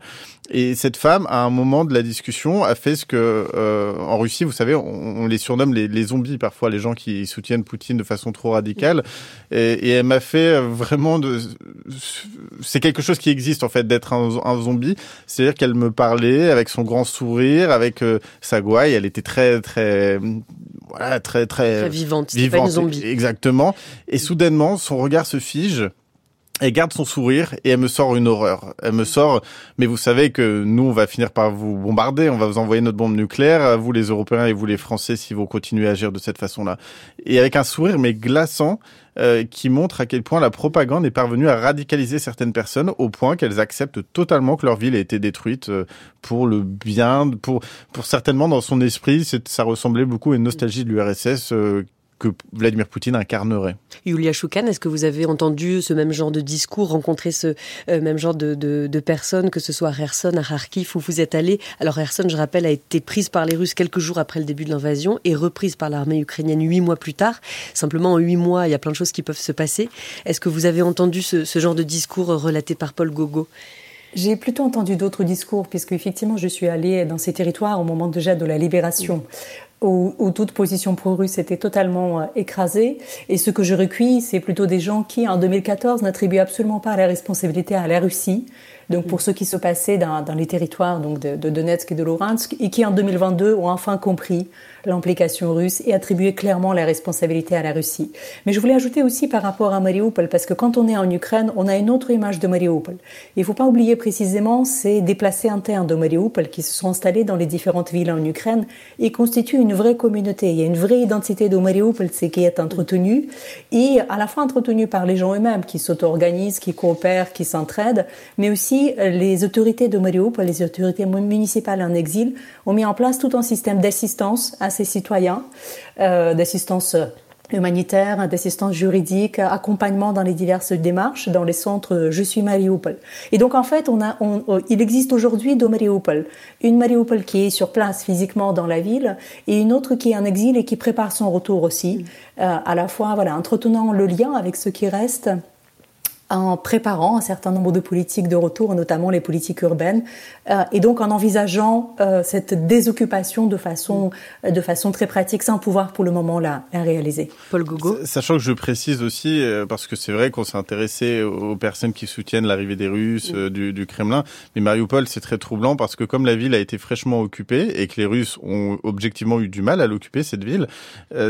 Et cette femme, à un moment de la discussion, a fait ce que, euh, en Russie, vous savez, on, les surnomme les, les, zombies parfois, les gens qui soutiennent Poutine de façon trop radicale. Et, et elle m'a fait vraiment de, c'est quelque chose qui existe en fait d'être un, un zombie, c'est-à-dire qu'elle me parlait avec son grand sourire avec euh, sa gouaille. Elle était très, très, voilà, très, très, vivante. vivante pas une zombie. Exactement. Et soudainement, son regard se fige. Elle garde son sourire et elle me sort une horreur. Elle me sort, mais vous savez que nous, on va finir par vous bombarder, on va vous envoyer notre bombe nucléaire, vous les Européens et vous les Français, si vous continuez à agir de cette façon-là. Et avec un sourire, mais glaçant, euh, qui montre à quel point la propagande est parvenue à radicaliser certaines personnes au point qu'elles acceptent totalement que leur ville ait été détruite euh, pour le bien, pour, pour certainement dans son esprit, ça ressemblait beaucoup à une nostalgie de l'URSS que Vladimir Poutine incarnerait. Yulia Choukan, est-ce que vous avez entendu ce même genre de discours, rencontré ce euh, même genre de, de, de, personnes, que ce soit à Kherson, à Kharkiv, où vous êtes allé? Alors Kherson, je rappelle, a été prise par les Russes quelques jours après le début de l'invasion et reprise par l'armée ukrainienne huit mois plus tard. Simplement, en huit mois, il y a plein de choses qui peuvent se passer. Est-ce que vous avez entendu ce, ce genre de discours relaté par Paul Gogo? J'ai plutôt entendu d'autres discours, puisque effectivement, je suis allée dans ces territoires au moment déjà de la libération où, où, toute position pro-russe était totalement euh, écrasée. Et ce que je recueille, c'est plutôt des gens qui, en 2014, n'attribuent absolument pas la responsabilité à la Russie, donc pour ce qui se passait dans, dans les territoires donc de, de, Donetsk et de Luhansk, et qui en 2022 ont enfin compris l'implication russe et attribué clairement la responsabilité à la Russie. Mais je voulais ajouter aussi par rapport à Mariupol, parce que quand on est en Ukraine, on a une autre image de Mariupol. Il ne faut pas oublier précisément ces déplacés internes de Mariupol qui se sont installés dans les différentes villes en Ukraine et constituent une vraie communauté. Il y a une vraie identité de Mariupol qui est entretenue et à la fois entretenue par les gens eux-mêmes qui s'auto-organisent, qui coopèrent, qui s'entraident, mais aussi les autorités de Mariupol, les autorités municipales en exil, ont mis en place tout un système d'assistance à ces citoyens, euh, d'assistance humanitaire, d'assistance juridique, accompagnement dans les diverses démarches dans les centres Je suis Mariupol. Et donc en fait, on a, il existe aujourd'hui deux Mariupol. Une Mariupol qui est sur place physiquement dans la ville et une autre qui est en exil et qui prépare son retour aussi, euh, à la fois voilà, entretenant le lien avec ce qui reste en préparant un certain nombre de politiques de retour, notamment les politiques urbaines, euh, et donc en envisageant euh, cette désoccupation de façon, de façon très pratique, sans pouvoir pour le moment la, la réaliser. Paul Gogo. Sachant que je précise aussi, euh, parce que c'est vrai qu'on s'est intéressé aux personnes qui soutiennent l'arrivée des Russes, du, du, Kremlin, mais Mariupol, c'est très troublant parce que comme la ville a été fraîchement occupée et que les Russes ont objectivement eu du mal à l'occuper, cette ville,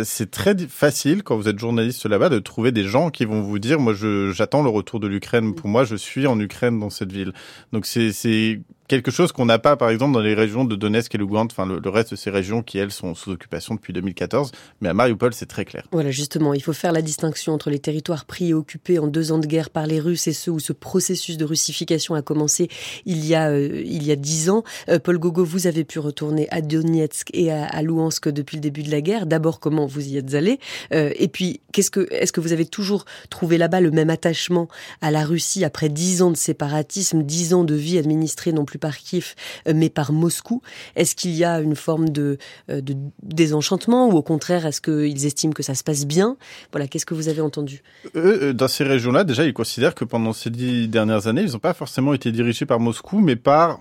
c'est très facile, quand vous êtes journaliste là-bas, de trouver des gens qui vont vous dire, moi j'attends le retour de l'Ukraine. Pour moi, je suis en Ukraine dans cette ville. Donc c'est quelque chose qu'on n'a pas, par exemple, dans les régions de Donetsk et Lugansk, enfin le, reste de ces régions qui, elles, sont sous occupation depuis 2014. Mais à Mariupol, c'est très clair. Voilà, justement, il faut faire la distinction entre les territoires pris et occupés en deux ans de guerre par les Russes et ceux où ce processus de russification a commencé il y a euh, il y a dix ans. Euh, Paul Gogo, vous avez pu retourner à Donetsk et à, à Luhansk depuis le début de la guerre. D'abord, comment vous y êtes allé? Euh, Et puis, qu'est-ce que est-ce que vous avez toujours trouvé là-bas le même attachement à la Russie après dix ans de séparatisme, dix ans de vie administrée non plus par Kiev, euh, mais par Moscou. Est-ce qu'il y a une forme de, euh, de désenchantement ou au contraire, est-ce qu'ils estiment que ça se passe bien? Voilà, qu'est-ce que vous avez entendu? Euh, Dans ces régions-là, déjà, ils considèrent que pendant ces dix dernières années, ils n'ont pas forcément été dirigés par Moscou, mais par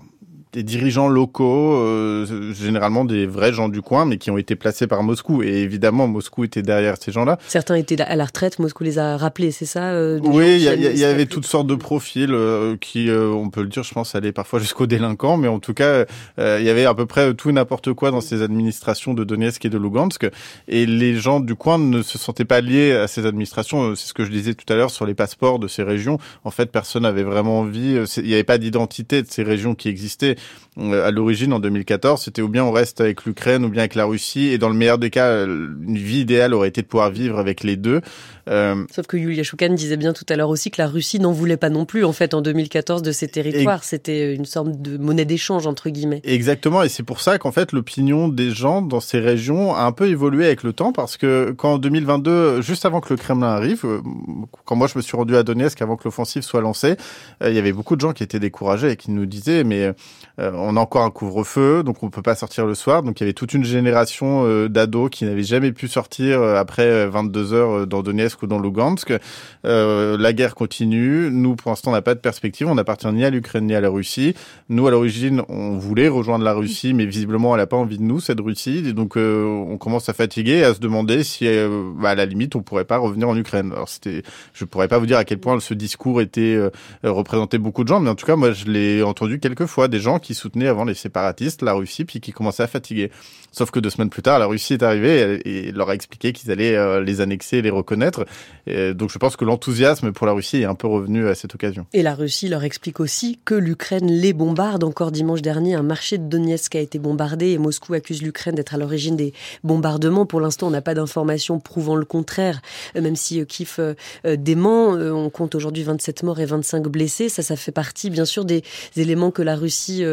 des dirigeants locaux, euh, généralement des vrais gens du coin, mais qui ont été placés par Moscou. Et évidemment, Moscou était derrière ces gens-là. Certains étaient à la retraite, Moscou les a rappelés, c'est ça euh, Oui, il y, y, avait toutes sortes de profils euh, qui, euh, on peut le dire, je pense, allaient parfois jusqu'aux délinquants, mais en tout cas, il y avait à peu près tout et n'importe quoi dans ces administrations de Donetsk et de Lugansk. Et les gens du coin ne se sentaient pas liés à ces administrations. C'est ce que je disais tout à l'heure sur les passeports de ces régions. En fait, personne n'avait vraiment envie, il n'y avait pas d'identité de ces régions qui existaient à l'origine en 2014, c'était ou bien on reste avec l'Ukraine ou bien avec la Russie, et dans le meilleur des cas, une vie idéale aurait été de pouvoir vivre avec les deux. Euh, Sauf que Yulia Shoukan disait bien tout à l'heure aussi que la Russie n'en voulait pas non plus, en fait, en 2014, de ces territoires. C'était une sorte de monnaie d'échange, entre guillemets. Exactement, et c'est pour ça qu'en fait, l'opinion des gens dans ces régions a un peu évolué avec le temps, parce que quand en 2022, juste avant que le Kremlin arrive, euh, quand moi je me suis rendu à Donetsk, avant que l'offensive soit lancée, euh, il y avait beaucoup de gens qui étaient découragés et qui nous disaient, mais on a encore un couvre-feu, donc on peut pas sortir le soir. Donc il y avait toute une génération d'ados qui n'avaient jamais pu sortir après 22 heures dans Donetsk dans Lugansk. Euh, la guerre continue. Nous, pour l'instant, on n'a pas de perspective. On n'appartient ni à l'Ukraine ni à la Russie. Nous, à l'origine, on voulait rejoindre la Russie, mais visiblement, elle n'a pas envie de nous, cette Russie. Et donc, euh, on commence à fatiguer et à se demander si, euh, bah, à la limite, on pourrait pas revenir en Ukraine. Alors, c'était, je pourrais pas vous dire à quel point ce discours était euh, représenté beaucoup de gens, mais en tout cas, moi, je l'ai entendu quelques fois des gens qui soutenaient avant les séparatistes la Russie, puis qui commençaient à fatiguer. Sauf que deux semaines plus tard, la Russie est arrivée et, leur a expliqué qu'ils allaient les annexer les reconnaître. Et donc je pense que l'enthousiasme pour la Russie est un peu revenu à cette occasion. Et la Russie leur explique aussi que l'Ukraine les bombarde. Encore dimanche dernier, un marché de Donetsk a été bombardé et Moscou accuse l'Ukraine d'être à l'origine des bombardements. Pour l'instant, on n'a pas d'informations prouvant le contraire, euh, même si euh, Kiev euh, dément. On compte aujourd'hui 27 morts et 25 blessés. Ça, ça fait partie, bien sûr, des éléments que la Russie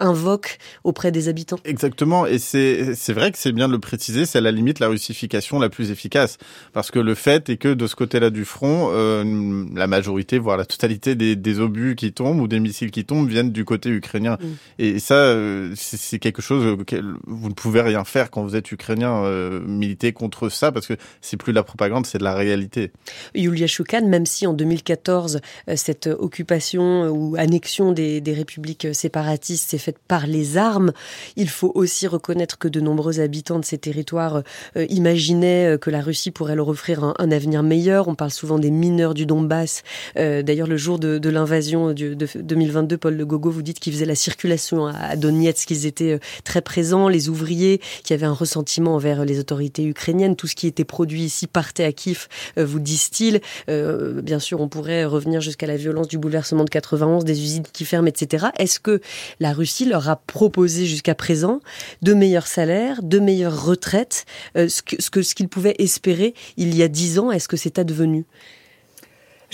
invoque auprès des habitants. Exactement. Et c'est vrai que c'est bien de le préciser. C'est à la limite la russification la plus efficace. Parce que le fait est que de ce côté-là du front, euh, la majorité, voire la totalité des, des, obus qui tombent ou des missiles qui tombent viennent du côté ukrainien. Mm. Et ça, euh, c'est quelque chose auquel vous ne pouvez rien faire quand vous êtes ukrainien, euh, militer contre ça, parce que c'est plus de la propagande, c'est de la réalité. Yulia Shoukan, même si en 2014, euh, cette occupation ou annexion des, des républiques séparatistes s'est faite par les armes, il faut aussi reconnaître que de nombreux habitants de ces territoires imaginaient que la Russie pourrait leur offrir un, avenir meilleur. On parle souvent des mineurs du Donbass. Euh, d'ailleurs, le jour de, l'invasion de, 2022, Paul Le Gogo, vous dites qu'ils faisaient la circulation à Donetsk, qu'ils étaient euh, très présents, les ouvriers qui avaient un ressentiment envers les autorités ukrainiennes. Tout ce qui était produit ici partait à Kiev, euh, vous disent-ils. bien sûr, on pourrait revenir jusqu'à la violence du bouleversement de 91, des usines qui ferment, etc. Est-ce que la Russie leur a proposé jusqu'à présent de meilleurs salaires, de meilleures retraites, ce que ce qu'ils pouvaient espérer il y a dix ans Est-ce que c'est advenu?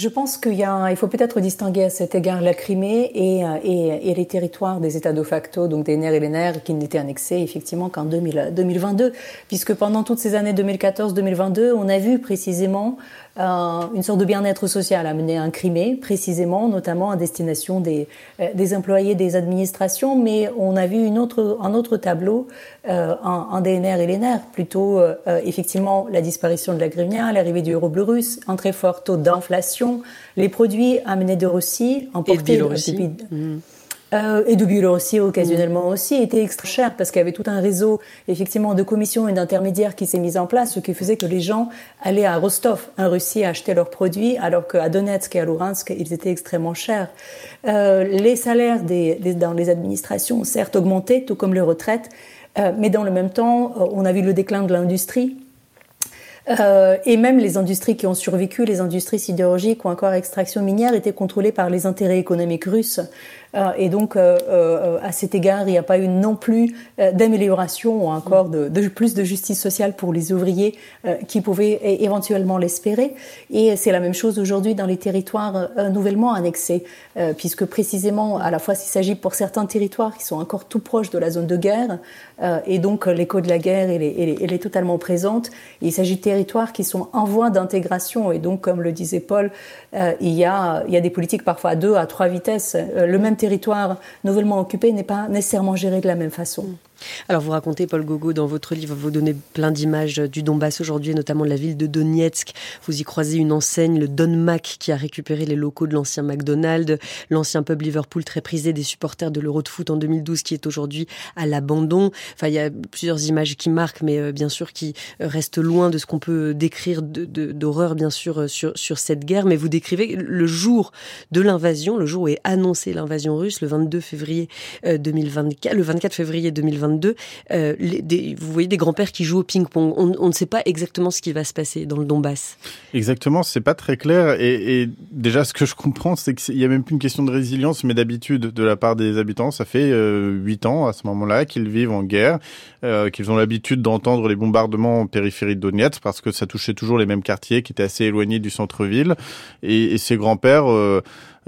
Je pense qu'il il faut peut-être distinguer à cet égard la Crimée et, euh, et, et, les territoires des États de facto, donc des NER et les NER, qui n'étaient annexés effectivement qu'en 2022, puisque pendant toutes ces années 2014-2022, on a vu précisément euh, une sorte de bien-être social amené à un Crimée, précisément, notamment à destination des, euh, des employés des administrations, mais on a vu une autre, un autre tableau euh, en, DNR et l'ENR, plutôt euh, effectivement la disparition de la grivnia, l'arrivée du euro bleu russe, un très fort taux d'inflation, les produits amenés de Russie, emportés depuis, mmh. Euh, et de Biélorussie occasionnellement aussi, était extra cher parce qu'il y avait tout un réseau effectivement de commissions et d'intermédiaires qui s'est mis en place, ce qui faisait que les gens allaient à Rostov, en Russie, acheter leurs produits, alors qu'à Donetsk et à Luhansk, ils étaient extrêmement chers. Euh, les salaires des, dans les administrations ont certes augmenté, tout comme les retraites, euh, mais dans le même temps, on a vu le déclin de l'industrie. Euh, et même les industries qui ont survécu, les industries sidérurgiques ou encore extraction minière, étaient contrôlées par les intérêts économiques russes. Euh, et donc, euh, euh, à cet égard, il n'y a pas eu non plus d'amélioration ou encore de, plus de justice sociale pour les ouvriers qui pouvaient éventuellement l'espérer. Et c'est la même chose aujourd'hui dans les territoires nouvellement annexés, puisque précisément, à la fois, s'il s'agit pour certains territoires qui sont encore tout proches de la zone de guerre, et donc l'écho de la guerre, est, elle est, totalement présente. Il s'agit de territoires qui sont en voie d'intégration, et donc, comme le disait Paul, il, y a, il y a des politiques parfois à deux, à trois vitesses. le même territoire nouvellement occupé n'est pas nécessairement géré de la même façon. Alors vous racontez, Paul Gogo, dans votre livre, vous donnez plein d'images du Donbass aujourd'hui, notamment de la ville de Donetsk. Vous y croisez une enseigne, le Don Mac, qui a récupéré les locaux de l'ancien McDonald's, l'ancien pub Liverpool très prisé des supporters de l'Euro de foot en 2012, qui est aujourd'hui à l'abandon. Enfin, il y a plusieurs images qui marquent, mais euh, bien sûr qui restent loin de ce qu'on peut décrire d'horreur, bien sûr, euh, sur, sur cette guerre. Mais vous décrivez le jour de l'invasion, le jour où est annoncée l'invasion russe, le 22 février 2024, euh, le 24 février 2024 2022. vous voyez des grands-pères qui jouent au ping-pong. On, ne sait pas exactement ce qui va se passer dans le Donbass. Exactement, c'est pas très clair. Et, déjà, ce que je comprends, c'est qu'il y a même plus une question de résilience, mais d'habitude de la part des habitants. Ça fait huit ans à ce moment-là qu'ils vivent en guerre, qu'ils ont l'habitude d'entendre les bombardements en périphérie de Donetsk parce que ça touchait toujours les mêmes quartiers qui étaient assez éloignés du centre-ville. Et, ses grands-pères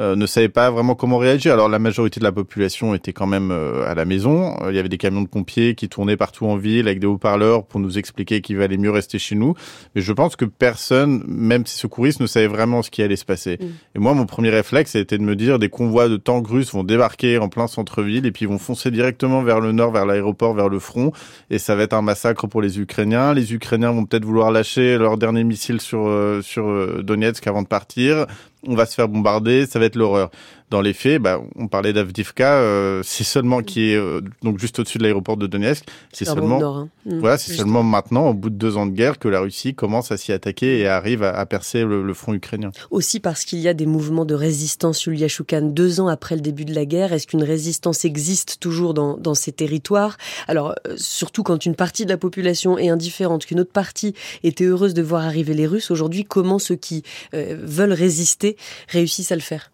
euh, euh, ne savaient pas vraiment comment réagir. Alors la majorité de la population était quand même euh, à la maison. Il y avait des camions de pompiers qui tournaient partout en ville avec des haut-parleurs pour nous expliquer qu'il valait mieux rester chez nous. Mais je pense que personne, même ces secouristes, ne savait vraiment ce qui allait se passer. Mm. Et moi, mon premier réflexe, c'était de me dire des convois de tanks russes vont débarquer en plein centre-ville et puis vont foncer directement vers le nord, vers l'aéroport, vers le front. Et ça va être un massacre pour les Ukrainiens. Les Ukrainiens vont peut-être vouloir lâcher leur dernier missile sur, sur Donetsk avant de partir on va se faire bombarder, ça va être l'horreur. Dans les faits, bah, on parlait d'Avdivka, euh, c'est seulement qui est euh, donc juste au-dessus de l'aéroport de Donetsk. C'est seulement, hein. mm. voilà, c'est seulement maintenant, au bout de deux ans de guerre, que la Russie commence à s'y attaquer et arrive à, percer le, front ukrainien. Aussi parce qu'il y a des mouvements de résistance, Yulia Choukan, deux ans après le début de la guerre. Est-ce qu'une résistance existe toujours dans, dans ces territoires? Alors, euh, surtout quand une partie de la population est indifférente, qu'une autre partie était heureuse de voir arriver les Russes. Aujourd'hui, comment ceux qui veulent résister réussissent à le faire?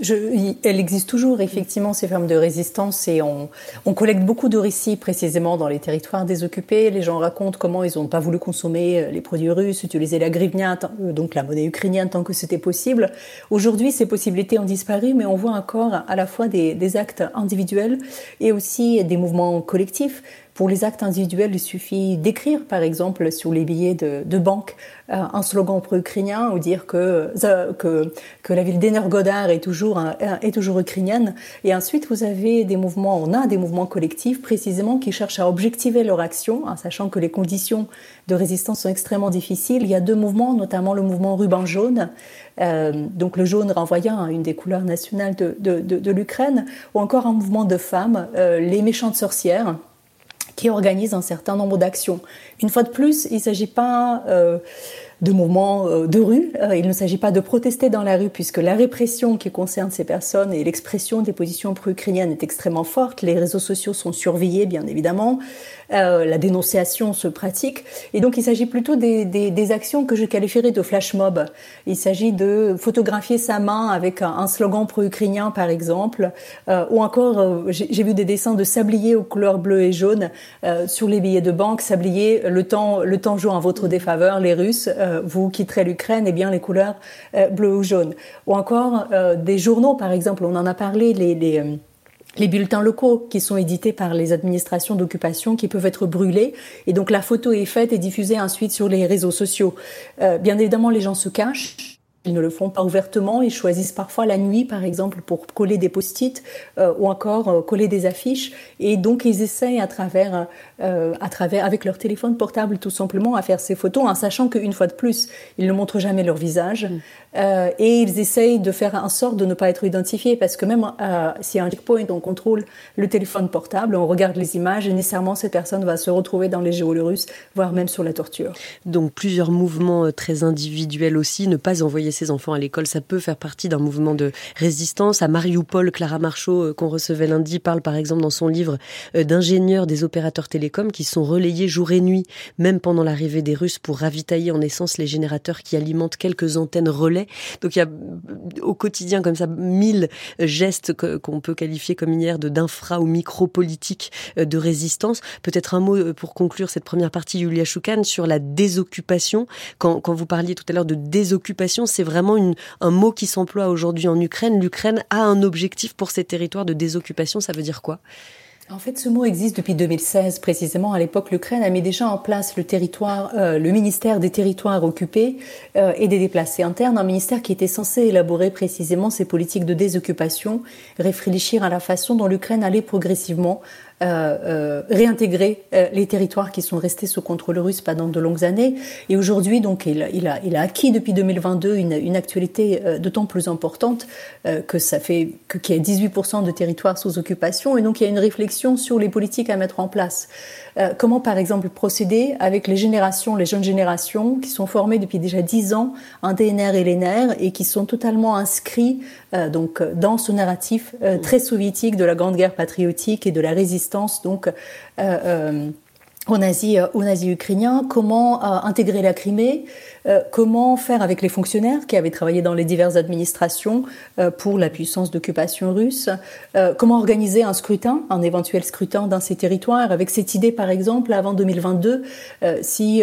Je, elle existe toujours, effectivement, ces formes de résistance et on, on, collecte beaucoup de récits précisément dans les territoires désoccupés. Les gens racontent comment ils n'ont pas voulu consommer euh, les produits russes, utiliser la grivnia, euh, donc la monnaie ukrainienne, tant que c'était possible. Aujourd'hui, ces possibilités ont disparu, mais on voit encore à la fois des, des actes individuels et aussi des mouvements collectifs. Pour les actes individuels, il suffit d'écrire, par exemple, sur les billets de, de banque euh, un slogan pro-ukrainien ou dire que, euh, que, que la ville d'Energodar est toujours, est toujours ukrainienne. Et ensuite, vous avez des mouvements, on a des mouvements collectifs précisément qui cherchent à objectiver leur action, en sachant que les conditions de résistance sont extrêmement difficiles. Il y a deux mouvements, notamment le mouvement ruban jaune, euh, donc le jaune renvoyant à une des couleurs nationales de, de, de, de l'Ukraine, ou encore un mouvement de femmes, euh, les méchantes sorcières, qui organise un certain nombre d'actions. Une fois de plus, il ne s'agit pas euh, de mouvements euh, de rue. Euh, il ne s'agit pas de protester dans la rue puisque la répression qui concerne ces personnes et l'expression des positions pro-ukrainiennes est extrêmement forte. Les réseaux sociaux sont surveillés, bien évidemment. Euh, la dénonciation se pratique. Et donc, il s'agit plutôt des, des, des, actions que je qualifierais de flash mob. Il s'agit de photographier sa main avec un, slogan pro-ukrainien, par exemple, euh, ou encore, j'ai vu des dessins de sabliers aux couleurs bleues et jaunes sur les billets de banque. Sablier, le temps, le temps joue en votre défaveur, les Russes. Euh, vous quitterez l'Ukraine, et eh bien les couleurs euh, bleu ou jaune. Ou encore euh, des journaux, par exemple, on en a parlé, les, les bulletins locaux qui sont édités par les administrations d'occupation qui peuvent être brûlés. Et donc la photo est faite et diffusée ensuite sur les réseaux sociaux. bien évidemment, les gens se cachent. Ils ne le font pas ouvertement, ils choisissent parfois la nuit, par exemple, pour coller des post-it euh, ou encore euh, coller des affiches. Et donc, ils essayent à travers, euh, à travers, avec leur téléphone portable, tout simplement, à faire ces photos, en sachant qu'une fois de plus, ils ne montrent jamais leur visage. Mm. Et ils essayent de faire en sorte de ne pas être identifiés, parce que même s'il y a un checkpoint, on contrôle le téléphone portable, on regarde les images, et nécessairement, cette personne va se retrouver dans les géolorusses, voire même sur la torture. Donc, plusieurs mouvements très individuels aussi, ne pas envoyer ses enfants à l'école, ça peut faire partie d'un mouvement de résistance. À Mariupol, Clara Marchaud, euh, qu'on recevait lundi, parle par exemple dans son livre euh, d'ingénieurs des opérateurs télécoms qui sont relayés jour et nuit, même pendant l'arrivée des Russes, pour ravitailler en essence les générateurs qui alimentent quelques antennes relais. Donc il y a euh, au quotidien comme ça mille gestes qu'on peut qualifier comme hier d'infra ou micro-politique de résistance. Peut-être un mot pour conclure cette première partie, Yulia Choukan, sur la désoccupation. Quand, quand vous parliez tout à l'heure de désoccupation, c'est vraiment une, un mot qui s'emploie aujourd'hui en Ukraine. L'Ukraine a un objectif pour ces territoires de désoccupation. Ça veut dire quoi? En fait, ce mot existe depuis 2016 précisément. À l'époque, l'Ukraine a mis déjà en place le euh, ministère des territoires occupés euh, et des déplacés internes, un ministère qui était censé élaborer précisément ces politiques de désoccupation, réfléchir à la façon dont l'Ukraine allait progressivement euh, euh, réintégrer euh, les territoires qui sont restés sous contrôle russe pendant de longues années. Et aujourd'hui, donc, il, a, acquis depuis 2022 une, une actualité d'autant plus importante que ça fait qu'il y a 18% de territoires sous occupation. Et donc, il y a une réflexion sur les politiques à mettre en place. Comment, par exemple, procéder avec les générations, les jeunes générations qui sont formées depuis déjà dix ans en DNR et LNR et qui sont totalement inscrits donc dans ce narratif très soviétique de la Grande Guerre patriotique et de la résistance résistance donc aux nazis, aux nazis ukrainiens, comment intégrer la Crimée, euh, comment faire avec les fonctionnaires qui avaient travaillé dans les diverses administrations euh, pour la puissance d'occupation russe, euh, comment organiser un scrutin, un éventuel scrutin dans ces territoires, avec cette idée par exemple avant 2022, si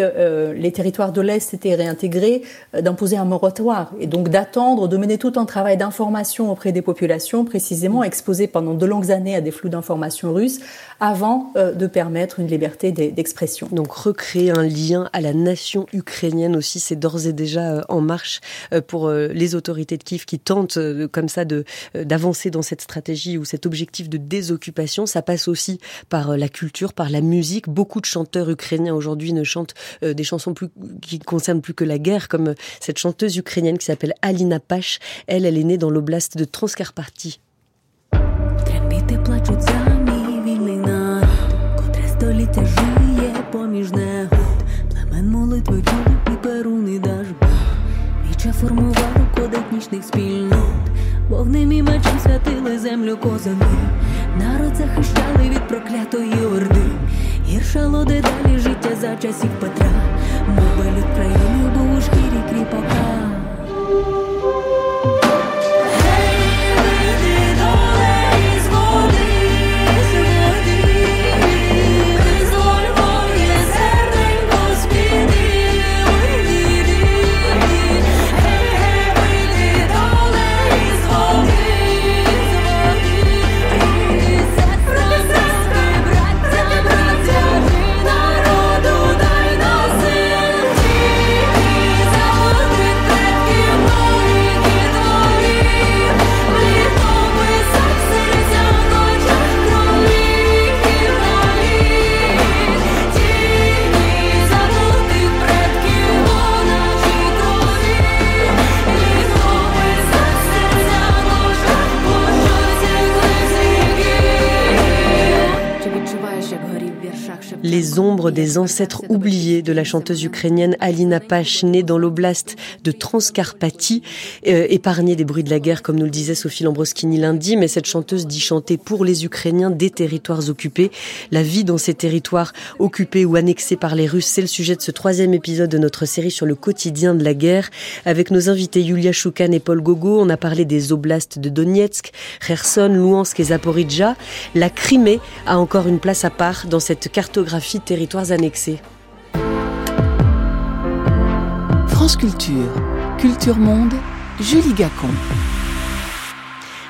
les territoires de l'Est étaient réintégrés, d'imposer un moratoire et donc d'attendre, de mener tout un travail d'information auprès des populations précisément exposées pendant de longues années à des flux d'informations russes avant de permettre une liberté d'expression. Donc recréer un lien à la nation ukrainienne aussi, c'est d'ores et déjà euh, en marche euh, pour euh, les autorités de Kiev qui tentent comme ça de d'avancer dans cette stratégie ou cet objectif de désoccupation. Ça passe aussi par la culture, par la musique. Beaucoup de chanteurs ukrainiens aujourd'hui ne chantent des chansons plus, qui concernent plus que la guerre, comme cette chanteuse ukrainienne qui s'appelle Alina Pash. Elle, elle est née dans l'oblast de Transcarpathie. перуни Віче кодек нічних спільнот, Вогнем і мечем святили землю козами, народ захищали від проклятої орди, гіршало дедалі життя за часів Петра, Моби люд країни des ancêtres oubliés de la chanteuse ukrainienne Alina Pash, née dans l'oblast de Transcarpathie, euh, épargnée des bruits de la guerre, comme nous le disait Sophie Lambroschini lundi, mais cette chanteuse dit chanter pour les Ukrainiens des territoires occupés. La vie dans ces territoires occupés ou annexés par les Russes, c'est le sujet de ce troisième épisode de notre série sur le quotidien de la guerre. Avec nos invités Yulia Choukan et Paul Gogo, on a parlé des oblasts de Donetsk, Kherson, Louhansk et Zaporizhzhia. La Crimée a encore une place à part dans cette cartographie de territoires annexés. France Culture, Culture Monde, Julie Gacon.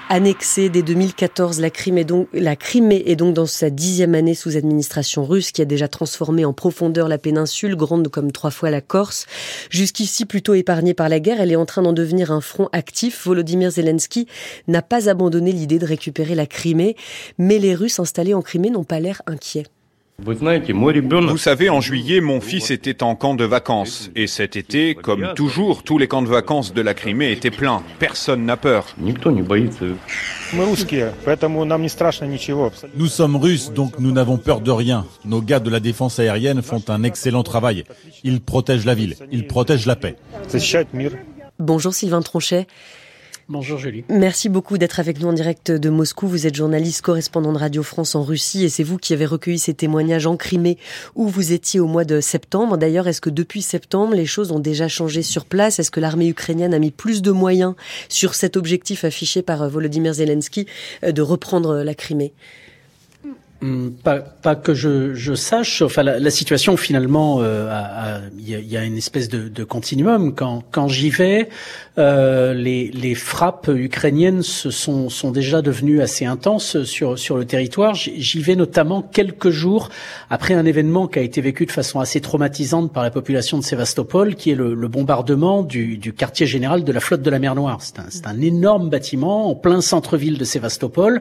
Annexée dès 2014, la Crimée, donc, la Crimée est donc dans sa dixième année sous administration russe qui a déjà transformé en profondeur la péninsule, grande comme trois fois la Corse. Jusqu'ici plutôt épargnée par la guerre, elle est en train d'en devenir un front actif. Volodymyr Zelensky n'a pas abandonné l'idée de récupérer la Crimée, mais les Russes installés en Crimée n'ont pas l'air inquiets. Vous savez, en juillet, mon fils était en camp de vacances. Et cet été, comme toujours, tous les camps de vacances de la Crimée étaient pleins. Personne n'a peur. Nous sommes russes, donc nous n'avons peur de rien. Nos gars de la défense aérienne font un excellent travail. Ils protègent la ville, ils protègent la paix. Bonjour Sylvain Tronchet. Bonjour Julie. Merci beaucoup d'être avec nous en direct de Moscou. Vous êtes journaliste correspondant de Radio France en Russie et c'est vous qui avez recueilli ces témoignages en Crimée où vous étiez au mois de septembre. D'ailleurs, est-ce que depuis septembre, les choses ont déjà changé sur place? Est-ce que l'armée ukrainienne a mis plus de moyens sur cet objectif affiché par Volodymyr Zelensky euh, de reprendre la Crimée? Pas, pas, que je, je, sache. Enfin, la, la situation finalement, euh, il y, a, y, a, une espèce de, de continuum. Quand, quand j'y vais, euh, les, les, frappes ukrainiennes se sont, sont, déjà devenues assez intenses sur, sur le territoire. J'y vais notamment quelques jours après un événement qui a été vécu de façon assez traumatisante par la population de Sébastopol, qui est le, le bombardement du, du, quartier général de la flotte de la mer Noire. C'est un, un, énorme bâtiment en plein centre-ville de Sébastopol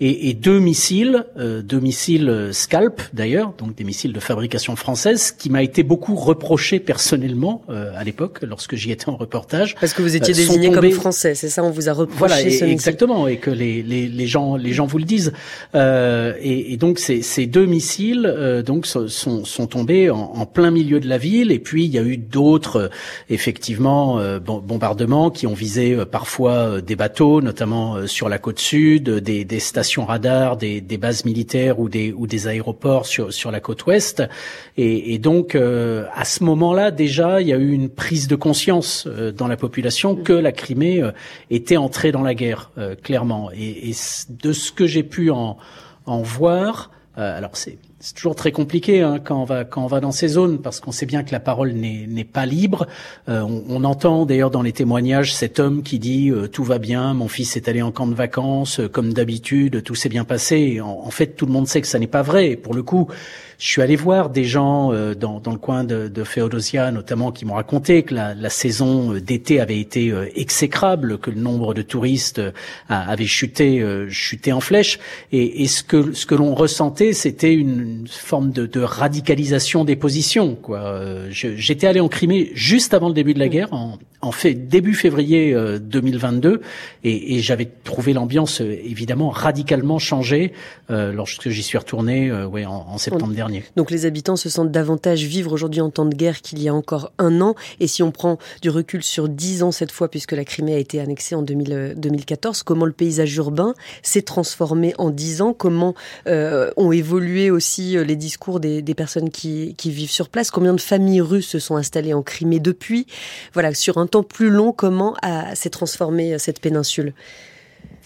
et, et deux missiles, euh, missiles euh, Scalp d'ailleurs, donc des missiles de fabrication française, qui m'a été beaucoup reproché personnellement euh, à l'époque lorsque j'y étais en reportage. Parce que vous étiez euh, désigné comme français, c'est ça On vous a reproché voilà, exactement, et que les, les, les, gens les gens vous le disent. Euh, et, et, donc ces, ces deux missiles euh, donc sont, sont tombés en, en, plein milieu de la ville, et puis il y a eu d'autres effectivement bombardements qui ont visé parfois des bateaux, notamment sur la côte sud, des, des stations radars, des, des bases militaires ou des aéroports sur la côte ouest. Et, donc à ce moment-là déjà, il y a eu une prise de conscience dans la population que la Crimée était entrée dans la guerre clairement. Et, et de ce que j'ai pu en en voir, alors c'est c'est toujours très compliqué hein, quand on va quand on va dans ces zones parce qu'on sait bien que la parole n'est pas libre. Euh, on, on, entend d'ailleurs dans les témoignages cet homme qui dit euh, tout va bien, mon fils est allé en camp de vacances euh, comme d'habitude, tout s'est bien passé. En, en, fait, tout le monde sait que ça n'est pas vrai. pour le coup, je suis allé voir des gens euh, dans, dans, le coin de, de Féodosia, notamment, qui m'ont raconté que la, la saison euh, d'été avait été euh, exécrable, que le nombre de touristes avait chuté, chuté en flèche. Et, et ce que, ce que l'on ressentait, c'était une, forme de, de, radicalisation des positions. Quoi. J'étais allé en Crimée juste avant le début de la guerre, en, en fait début février 2022, et, et j'avais trouvé l'ambiance évidemment radicalement changée lorsque j'y suis retourné ouais, en, en septembre dernier. Donc les habitants se sentent davantage vivre aujourd'hui en temps de guerre qu'il y a encore un an. Et si on prend du recul sur dix ans cette fois, puisque la Crimée a été annexée en 2014, comment le paysage urbain s'est transformé en dix ans? Comment euh, ont évolué aussi euh, les discours des, personnes qui, qui, vivent sur place? Combien de familles russes se sont installées en Crimée depuis? Voilà, sur un temps plus long, comment s'est transformée euh, cette péninsule?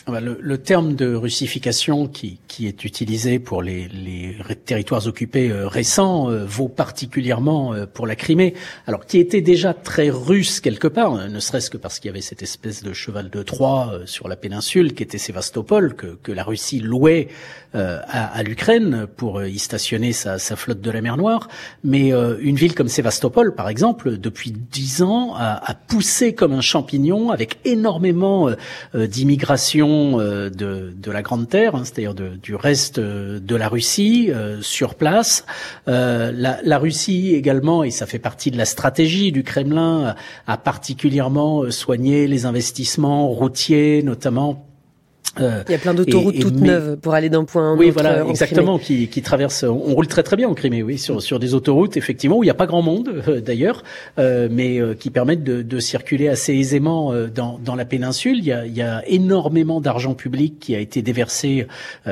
Le, le, terme de russification qui, qui est utilisé pour les, les territoires occupés euh, récents euh, vaut particulièrement euh, pour la Crimée, alors qui était déjà très russe quelque part, ne serait-ce que parce qu'il y avait cette espèce de cheval de Troie sur la péninsule qui était Sévastopol, que, que la Russie louait à, à l'Ukraine pour y stationner sa, sa, flotte de la mer Noire. Mais une ville comme Sévastopol, par exemple, depuis dix ans, a, a poussé comme un champignon avec énormément d'immigration euh, de, de, la Grande Terre, hein, c'est-à-dire du reste euh, de la Russie euh, sur place. La, la, Russie également, et ça fait partie de la stratégie du Kremlin, a particulièrement soigné les investissements routiers, notamment euh, Il y a plein d'autoroutes toutes neuves pour aller d'un point à un oui, autre. Oui, voilà, exactement, qui, qui traversent. On, roule très très bien en Crimée, oui, sur, sur des autoroutes effectivement où il n'y a pas grand monde euh, d'ailleurs, euh, mais euh, qui permettent de, de, circuler assez aisément euh, dans, dans la péninsule. Il y a, il y a énormément d'argent public qui a été déversé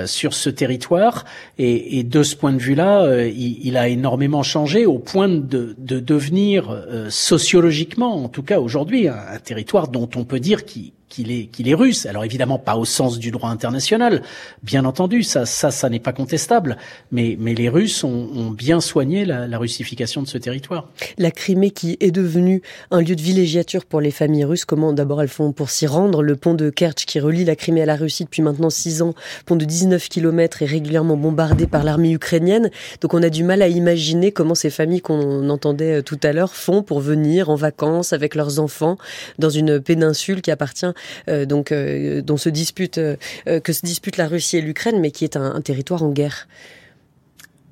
sur ce territoire, et, et, de ce point de vue-là, il, il, a énormément changé au point de, de devenir sociologiquement, en tout cas aujourd'hui, un, un territoire dont on peut dire qu'il qu'il est, qu'il est russe. Alors évidemment pas au sens du droit international, bien entendu, ça, ça, ça n'est pas contestable. Mais, mais les Russes ont, ont bien soigné la, la, russification de ce territoire. La Crimée qui est devenue un lieu de villégiature pour les familles russes, comment d'abord elles font pour s'y rendre? Le pont de Kerch qui relie la Crimée à la Russie depuis maintenant six ans, pont de 19 km est régulièrement bombardé par l'armée ukrainienne. Donc on a du mal à imaginer comment ces familles qu'on entendait euh, tout à l'heure font pour venir en vacances avec leurs enfants dans une péninsule qui appartient donc euh, dont se dispute euh, que se disputent la Russie et l'Ukraine, mais qui est un territoire en guerre.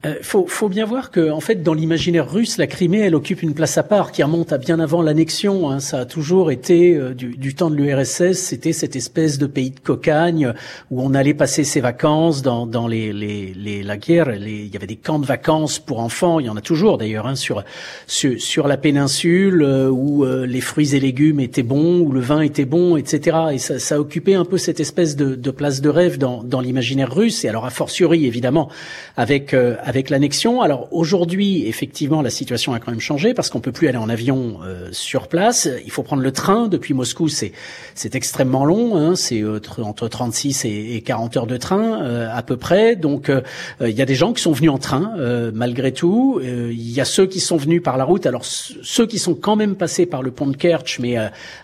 Euh, faut, faut bien voir que, en fait, dans l'imaginaire russe, la Crimée, elle occupe une place à part qui remonte à bien avant l'annexion. Hein. Ça a toujours été euh, du, du, temps de l'URSS, c'était cette espèce de pays de cocagne où on allait passer ses vacances dans, dans les, les, les la guerre. Il y avait des camps de vacances pour enfants. Il y en a toujours d'ailleurs hein, sur, sur, sur la péninsule euh, où les fruits et légumes étaient bons, où le vin était bon, etc. Et ça, ça occupait un peu cette espèce de, de place de rêve dans, dans l'imaginaire russe. Et alors a fortiori, évidemment, avec avec l'annexion. Alors aujourd'hui, effectivement, la situation a quand même changé parce qu'on peut plus aller en avion euh, sur place. Il faut prendre le train depuis Moscou. C'est c'est extrêmement long. Hein. C'est euh, entre 36 et, 40 heures de train euh, à peu près. Donc il y a des gens qui sont venus en train malgré tout. Il y a ceux qui sont venus par la route. Alors ceux qui sont quand même passés par le pont de Kerch, mais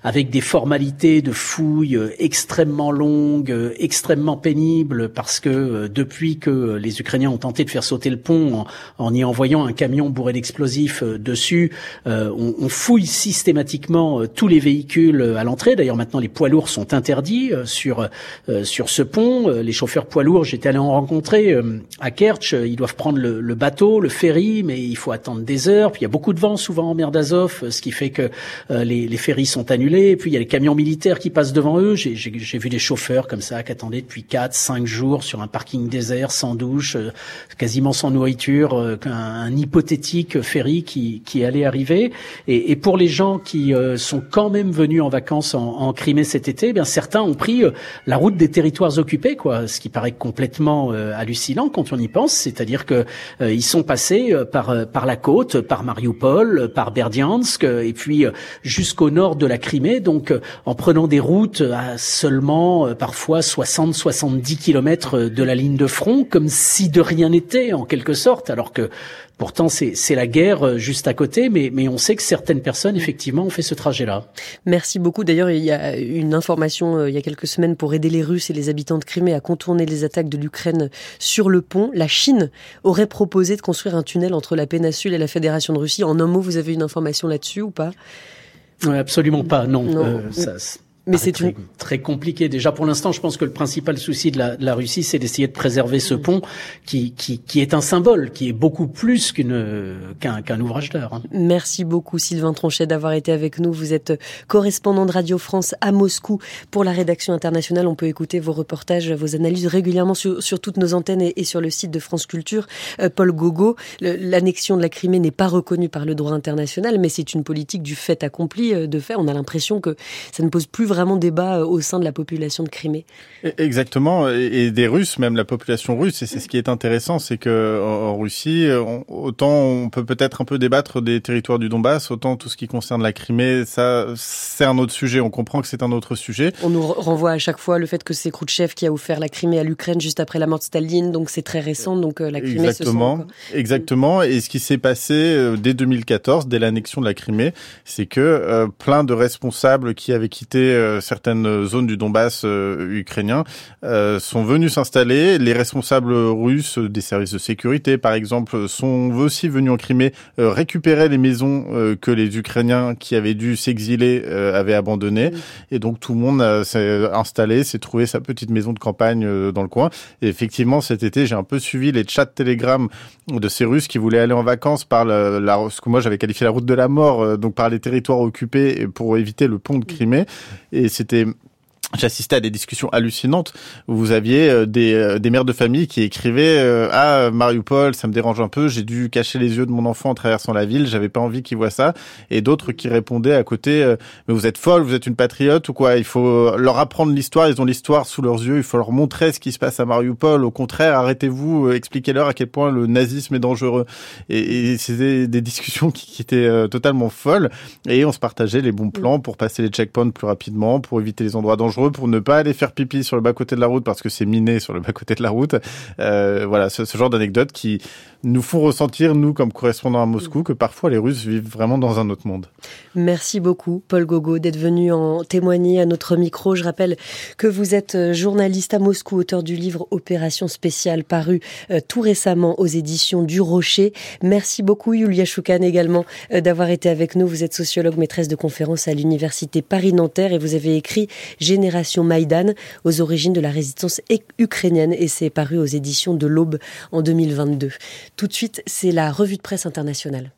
avec des formalités de fouilles extrêmement longues, extrêmement pénibles, parce que depuis que les Ukrainiens ont tenté de faire sauter le pont en, y envoyant un camion bourré d'explosifs euh, dessus. Euh, on, fouille systématiquement euh, tous les véhicules à l'entrée. D'ailleurs, maintenant, les poids lourds sont interdits sur sur ce pont. Les chauffeurs poids lourds, j'étais allé en rencontrer à Kerch. Ils doivent prendre le, le, bateau, le ferry, mais il faut attendre des heures. Puis il y a beaucoup de vent souvent en mer d'Azov, ce qui fait que les, les ferries sont annulés. Et puis il y a les camions militaires qui passent devant eux. J'ai vu des chauffeurs comme ça qui attendaient depuis 4, 5 jours sur un parking désert, sans douche, quasiment sans sans nourriture qu'un hypothétique ferry qui, qui allait arriver. Et, pour les gens qui sont quand même venus en vacances en, Crimée cet été, eh bien certains ont pris la route des territoires occupés, quoi, ce qui paraît complètement hallucinant quand on y pense. C'est-à-dire que ils sont passés par par la côte, par Mariupol, par Berdiansk, et puis jusqu'au nord de la Crimée. Donc, en prenant des routes à seulement parfois 60-70 kilomètres de la ligne de front, comme si de rien n'était en quelque sorte, alors que Pourtant, c'est la guerre euh, juste à côté, mais, mais on sait que certaines personnes, effectivement, ont fait ce trajet-là. Merci beaucoup. D'ailleurs, il y a une information euh, il y a quelques semaines pour aider les Russes et les habitants de Crimée à contourner les attaques de l'Ukraine sur le pont. La Chine aurait proposé de construire un tunnel entre la péninsule et la Fédération de Russie. En un mot, vous avez une information là-dessus ou pas? Absolument pas, non. Euh, ça, mais c'est très, très compliqué. Déjà, pour l'instant, je pense que le principal souci de la, de la Russie, c'est d'essayer de préserver ce pont qui, qui, qui, est un symbole, qui est beaucoup plus qu'une qu'un qu'un ouvrage d'art. Hein. Merci beaucoup, Sylvain Tronchet, d'avoir été avec nous. Vous êtes correspondant de Radio France à Moscou pour la rédaction internationale. On peut écouter vos reportages, vos analyses régulièrement sur, sur toutes nos antennes et, et, sur le site de France Culture. Euh, Paul Gogo, l'annexion de la Crimée n'est pas reconnue par le droit international, mais c'est une politique du fait accompli. Euh, de fait, on a l'impression que ça ne pose plus vraiment débat euh, au sein de la population de Crimée. E, exactement, et des Russes, même la population russe. Et c'est ce qui est intéressant, c'est que en Russie, autant on peut peut-être un peu débattre des territoires du Donbass, autant tout ce qui concerne la Crimée, ça c'est un autre sujet. On comprend que c'est un autre sujet. On nous renvoie à chaque fois le fait que c'est Khrouchtchev qui a offert la Crimée à l'Ukraine juste après la mort de Staline, donc c'est très récent. Donc euh, la Crimée. Exactement, exactement. Et ce qui s'est passé euh, dès 2014, dès l'annexion de la Crimée, c'est que plein de responsables qui avaient quitté euh, certaines zones du Donbass euh, ukrainien euh, sont venus s'installer. Les responsables russes des services de sécurité, par exemple, sont aussi venus en Crimée récupérer les maisons que les Ukrainiens qui avaient dû s'exiler avaient abandonnées. Et donc tout le monde s'est installé, s'est trouvé sa petite maison de campagne dans le coin. Et effectivement, cet été, j'ai un peu suivi les chats Telegram de ces Russes qui voulaient aller en vacances par la, la ce que moi j'avais qualifié la route de la mort, donc par les territoires occupés pour éviter le pont de Crimée. Et c'était J'assistais à des discussions hallucinantes où vous aviez euh, des, euh, des mères de famille qui écrivaient euh, Ah, Mariupol, ça me dérange un peu, j'ai dû cacher les yeux de mon enfant en traversant la ville, j'avais pas envie qu'il voit ça. Et d'autres qui répondaient à côté Mais vous êtes folle, vous êtes une patriote ou quoi? Il faut leur apprendre l'histoire, ils ont l'histoire sous leurs yeux, il faut leur montrer ce qui se passe à Mariupol. Au contraire, arrêtez-vous, expliquez-leur à quel point le nazisme est dangereux. Et, c'était des discussions qui étaient totalement folles. Et on se partageait les bons plans pour passer les checkpoints plus rapidement, pour éviter les endroits dangereux pour ne pas aller faire pipi sur le bas-côté de la route parce que c'est miné sur le bas-côté de la route. Euh, voilà, ce, ce genre d'anecdotes qui nous font ressentir, nous, comme correspondants à Moscou, que parfois les Russes vivent vraiment dans un autre monde. Merci beaucoup, Paul Gogo, d'être venu en témoigner à notre micro. Je rappelle que vous êtes euh, journaliste à Moscou, auteur du livre Opération spéciale, paru euh, tout récemment aux éditions du Rocher. Merci beaucoup, Yulia Choukan, également, euh, d'avoir été avec nous. Vous êtes sociologue, maîtresse de conférences à l'Université Paris-Nanterre et vous avez écrit Génération Maïdan aux origines de la résistance ukrainienne et c'est paru aux éditions de l'Aube en 2022. Tout de suite, c'est la revue de presse internationale.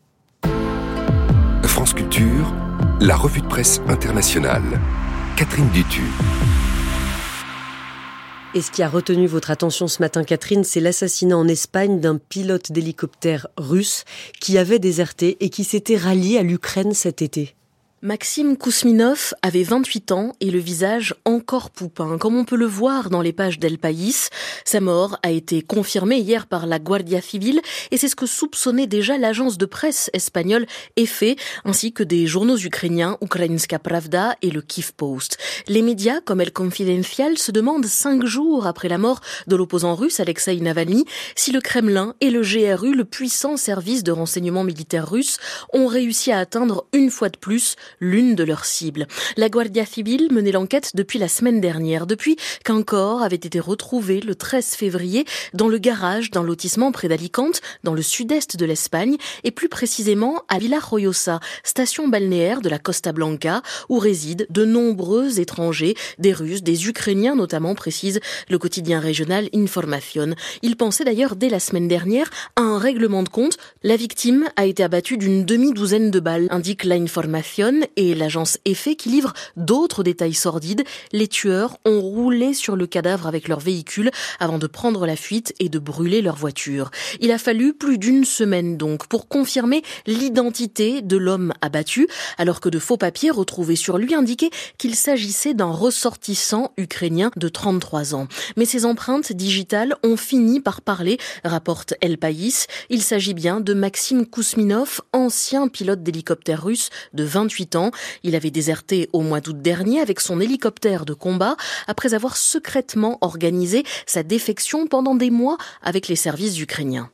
France Culture, la revue de presse internationale. Catherine Dutu. Et ce qui a retenu votre attention ce matin, Catherine, c'est l'assassinat en Espagne d'un pilote d'hélicoptère russe qui avait déserté et qui s'était rallié à l'Ukraine cet été. Maxime Kousminov avait 28 ans et le visage encore poupin. Comme on peut le voir dans les pages d'El País, sa mort a été confirmée hier par la Guardia Civile et c'est ce que soupçonnait déjà l'agence de presse espagnole EFE ainsi que des journaux ukrainiens Ukrainska Pravda et le Kiev Post. Les médias comme El Confidencial se demandent cinq jours après la mort de l'opposant russe Alexei Navalny si le Kremlin et le GRU, le puissant service de renseignement militaire russe, ont réussi à atteindre une fois de plus l'une de leurs cibles. La Guardia Civile menait l'enquête depuis la semaine dernière, depuis qu'un corps avait été retrouvé le 13 février dans le garage d'un lotissement près d'Alicante, dans le sud-est de l'Espagne, et plus précisément à Royosa, station balnéaire de la Costa Blanca, où résident de nombreux étrangers, des Russes, des Ukrainiens notamment, précise le quotidien régional Information. Il pensait d'ailleurs dès la semaine dernière à un règlement de compte. La victime a été abattue d'une demi-douzaine de balles, indique la Information, Et l'agence EFE qui livrent d'autres détails sordides. Les tueurs ont roulé sur le cadavre avec leur véhicule avant de prendre la fuite et de brûler leur voiture. Il a fallu plus d'une semaine donc pour confirmer l'identité de l'homme abattu, alors que de faux papiers retrouvés sur lui indiquaient qu'il s'agissait d'un ressortissant ukrainien de 33 ans. Mais ces empreintes digitales ont fini par parler, rapporte El País. Il s'agit bien de Maxime Kousminov, ancien pilote d'hélicoptère russe de 28 Il avait déserté au mois d'août dernier avec son hélicoptère de combat après avoir secrètement organisé sa défection pendant des mois avec les services ukrainiens.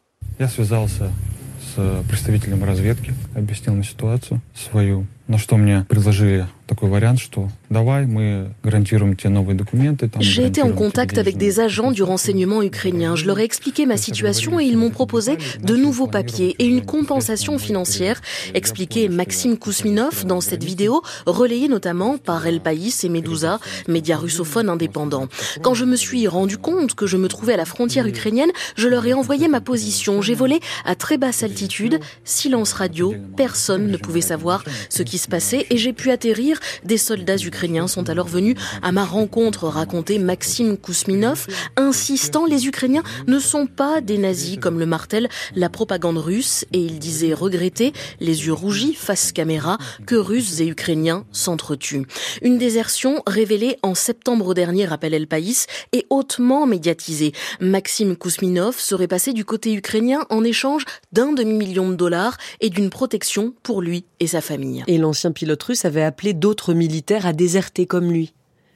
J'ai été en contact avec des agents du renseignement ukrainien. Je leur ai expliqué ma situation et ils m'ont proposé de nouveaux papiers et une compensation financière, expliquait Maxime Kousminov dans cette vidéo, relayée notamment par El País et Medusa, médias russophones indépendants. Quand je me suis rendu compte que je me trouvais à la frontière ukrainienne, je leur ai envoyé ma position. J'ai volé à très basse altitude, silence radio, personne ne pouvait savoir ce qui se passait et j'ai pu atterrir. Des soldats ukrainiens sont alors venus à ma rencontre, racontait Maxime Kousminov, insistant les Ukrainiens ne sont pas des nazis comme le martèle la propagande russe et il disait regretter, les yeux rougis face caméra, que Russes et Ukrainiens s'entretuent. Une désertion révélée en septembre dernier, rappelle El País, et hautement médiatisée. Maxime Kousminov serait passé du côté ukrainien en échange d'un demi-million de dollars et d'une protection pour lui et sa famille. L'ancien pilote russe avait appelé d'autres militaires à déserter comme lui.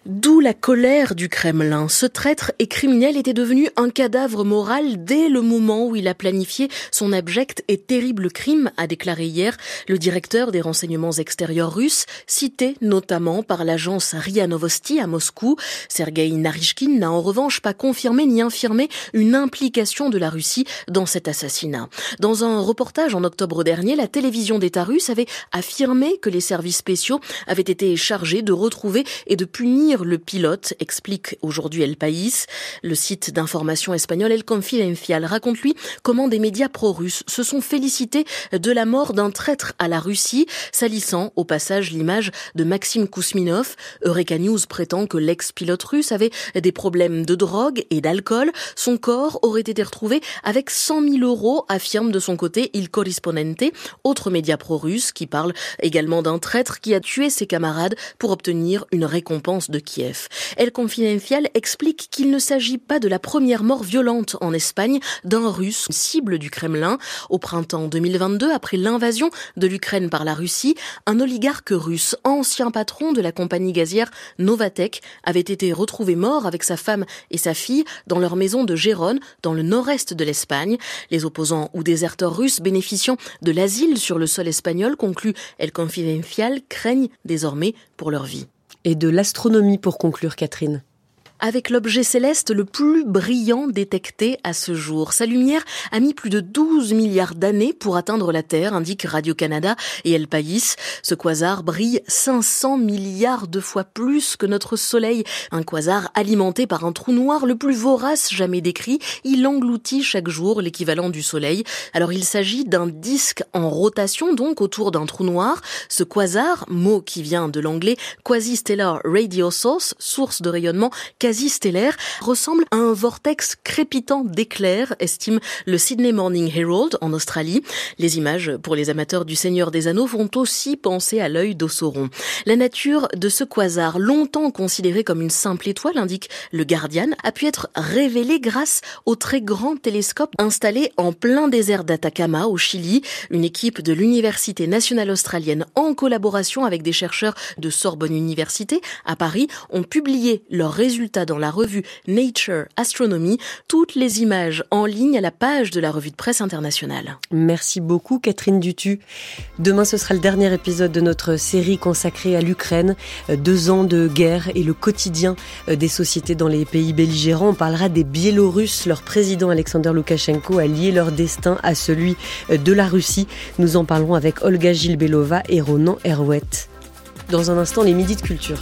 D'où la colère du Kremlin. Ce traître et criminel était devenu un cadavre moral dès le moment où il a planifié son abject et terrible crime, a déclaré hier le directeur des renseignements extérieurs russes, cité notamment par l'agence RIA Novosti à Moscou. Sergei Narishkin n'a en revanche pas confirmé ni infirmé une implication de la Russie dans cet assassinat. Dans un reportage en octobre dernier, la télévision d'État russe avait affirmé que les services spéciaux avaient été chargés de retrouver et de punir le pilote, explique aujourd'hui El País. Le site d'information espagnol El Confidencial raconte lui comment des médias pro-russes se sont félicités de la mort d'un traître à la Russie, salissant au passage l'image de Maxime Kousminov. Eureka News prétend que l'ex-pilote russe avait des problèmes de drogue et d'alcool. Son corps aurait été retrouvé avec 100 000 euros, affirme de son côté Il Corrispondente, autre média pro-russe qui parle également d'un traître qui a tué ses camarades pour obtenir une récompense de El Confidencial explique qu'il ne s'agit pas de la première mort violente en Espagne d'un Russe cible du Kremlin. Au printemps 2022, après l'invasion de l'Ukraine par la Russie, un oligarque russe, ancien patron de la compagnie gazière Novatek, avait été retrouvé mort avec sa femme et sa fille dans leur maison de Gérone, dans le nord-est de l'Espagne. Les opposants ou déserteurs russes bénéficiant de l'asile sur le sol espagnol, conclut El Confidencial, craignent désormais pour leur vie et de l'astronomie pour conclure, Catherine avec l'objet céleste le plus brillant détecté à ce jour. Sa lumière a mis plus de 12 milliards d'années pour atteindre la Terre, indique Radio-Canada et El País. Ce quasar brille 500 milliards de fois plus que notre Soleil. Un quasar alimenté par un trou noir le plus vorace jamais décrit. Il engloutit chaque jour l'équivalent du Soleil. Alors il s'agit d'un disque en rotation, donc autour d'un trou noir. Ce quasar, mot qui vient de l'anglais quasi-stellar radio source, source de rayonnement quasi-stellaire ressemble à un vortex crépitant d'éclairs, estime le Sydney Morning Herald en Australie. Les images pour les amateurs du Seigneur des Anneaux font aussi penser à l'œil d'Ossoron. La nature de ce quasar, longtemps considéré comme une simple étoile, indique le Guardian, a pu être révélée grâce au très grand télescope installé en plein désert d'Atacama au Chili. Une équipe de l'Université nationale australienne en collaboration avec des chercheurs de Sorbonne Université à Paris ont publié leurs résultats dans la revue Nature Astronomy, toutes les images en ligne à la page de la revue de presse internationale. Merci beaucoup Catherine Dutu. Demain ce sera le dernier épisode de notre série consacrée à l'Ukraine, euh, deux ans de guerre et le quotidien euh, des sociétés dans les pays belligérants. On parlera des Biélorusses. Leur président Alexander Loukachenko a lié leur destin à celui euh, de la Russie. Nous en parlerons avec Olga Gilbelova et Ronan Herwet. Dans un instant, les midis de culture.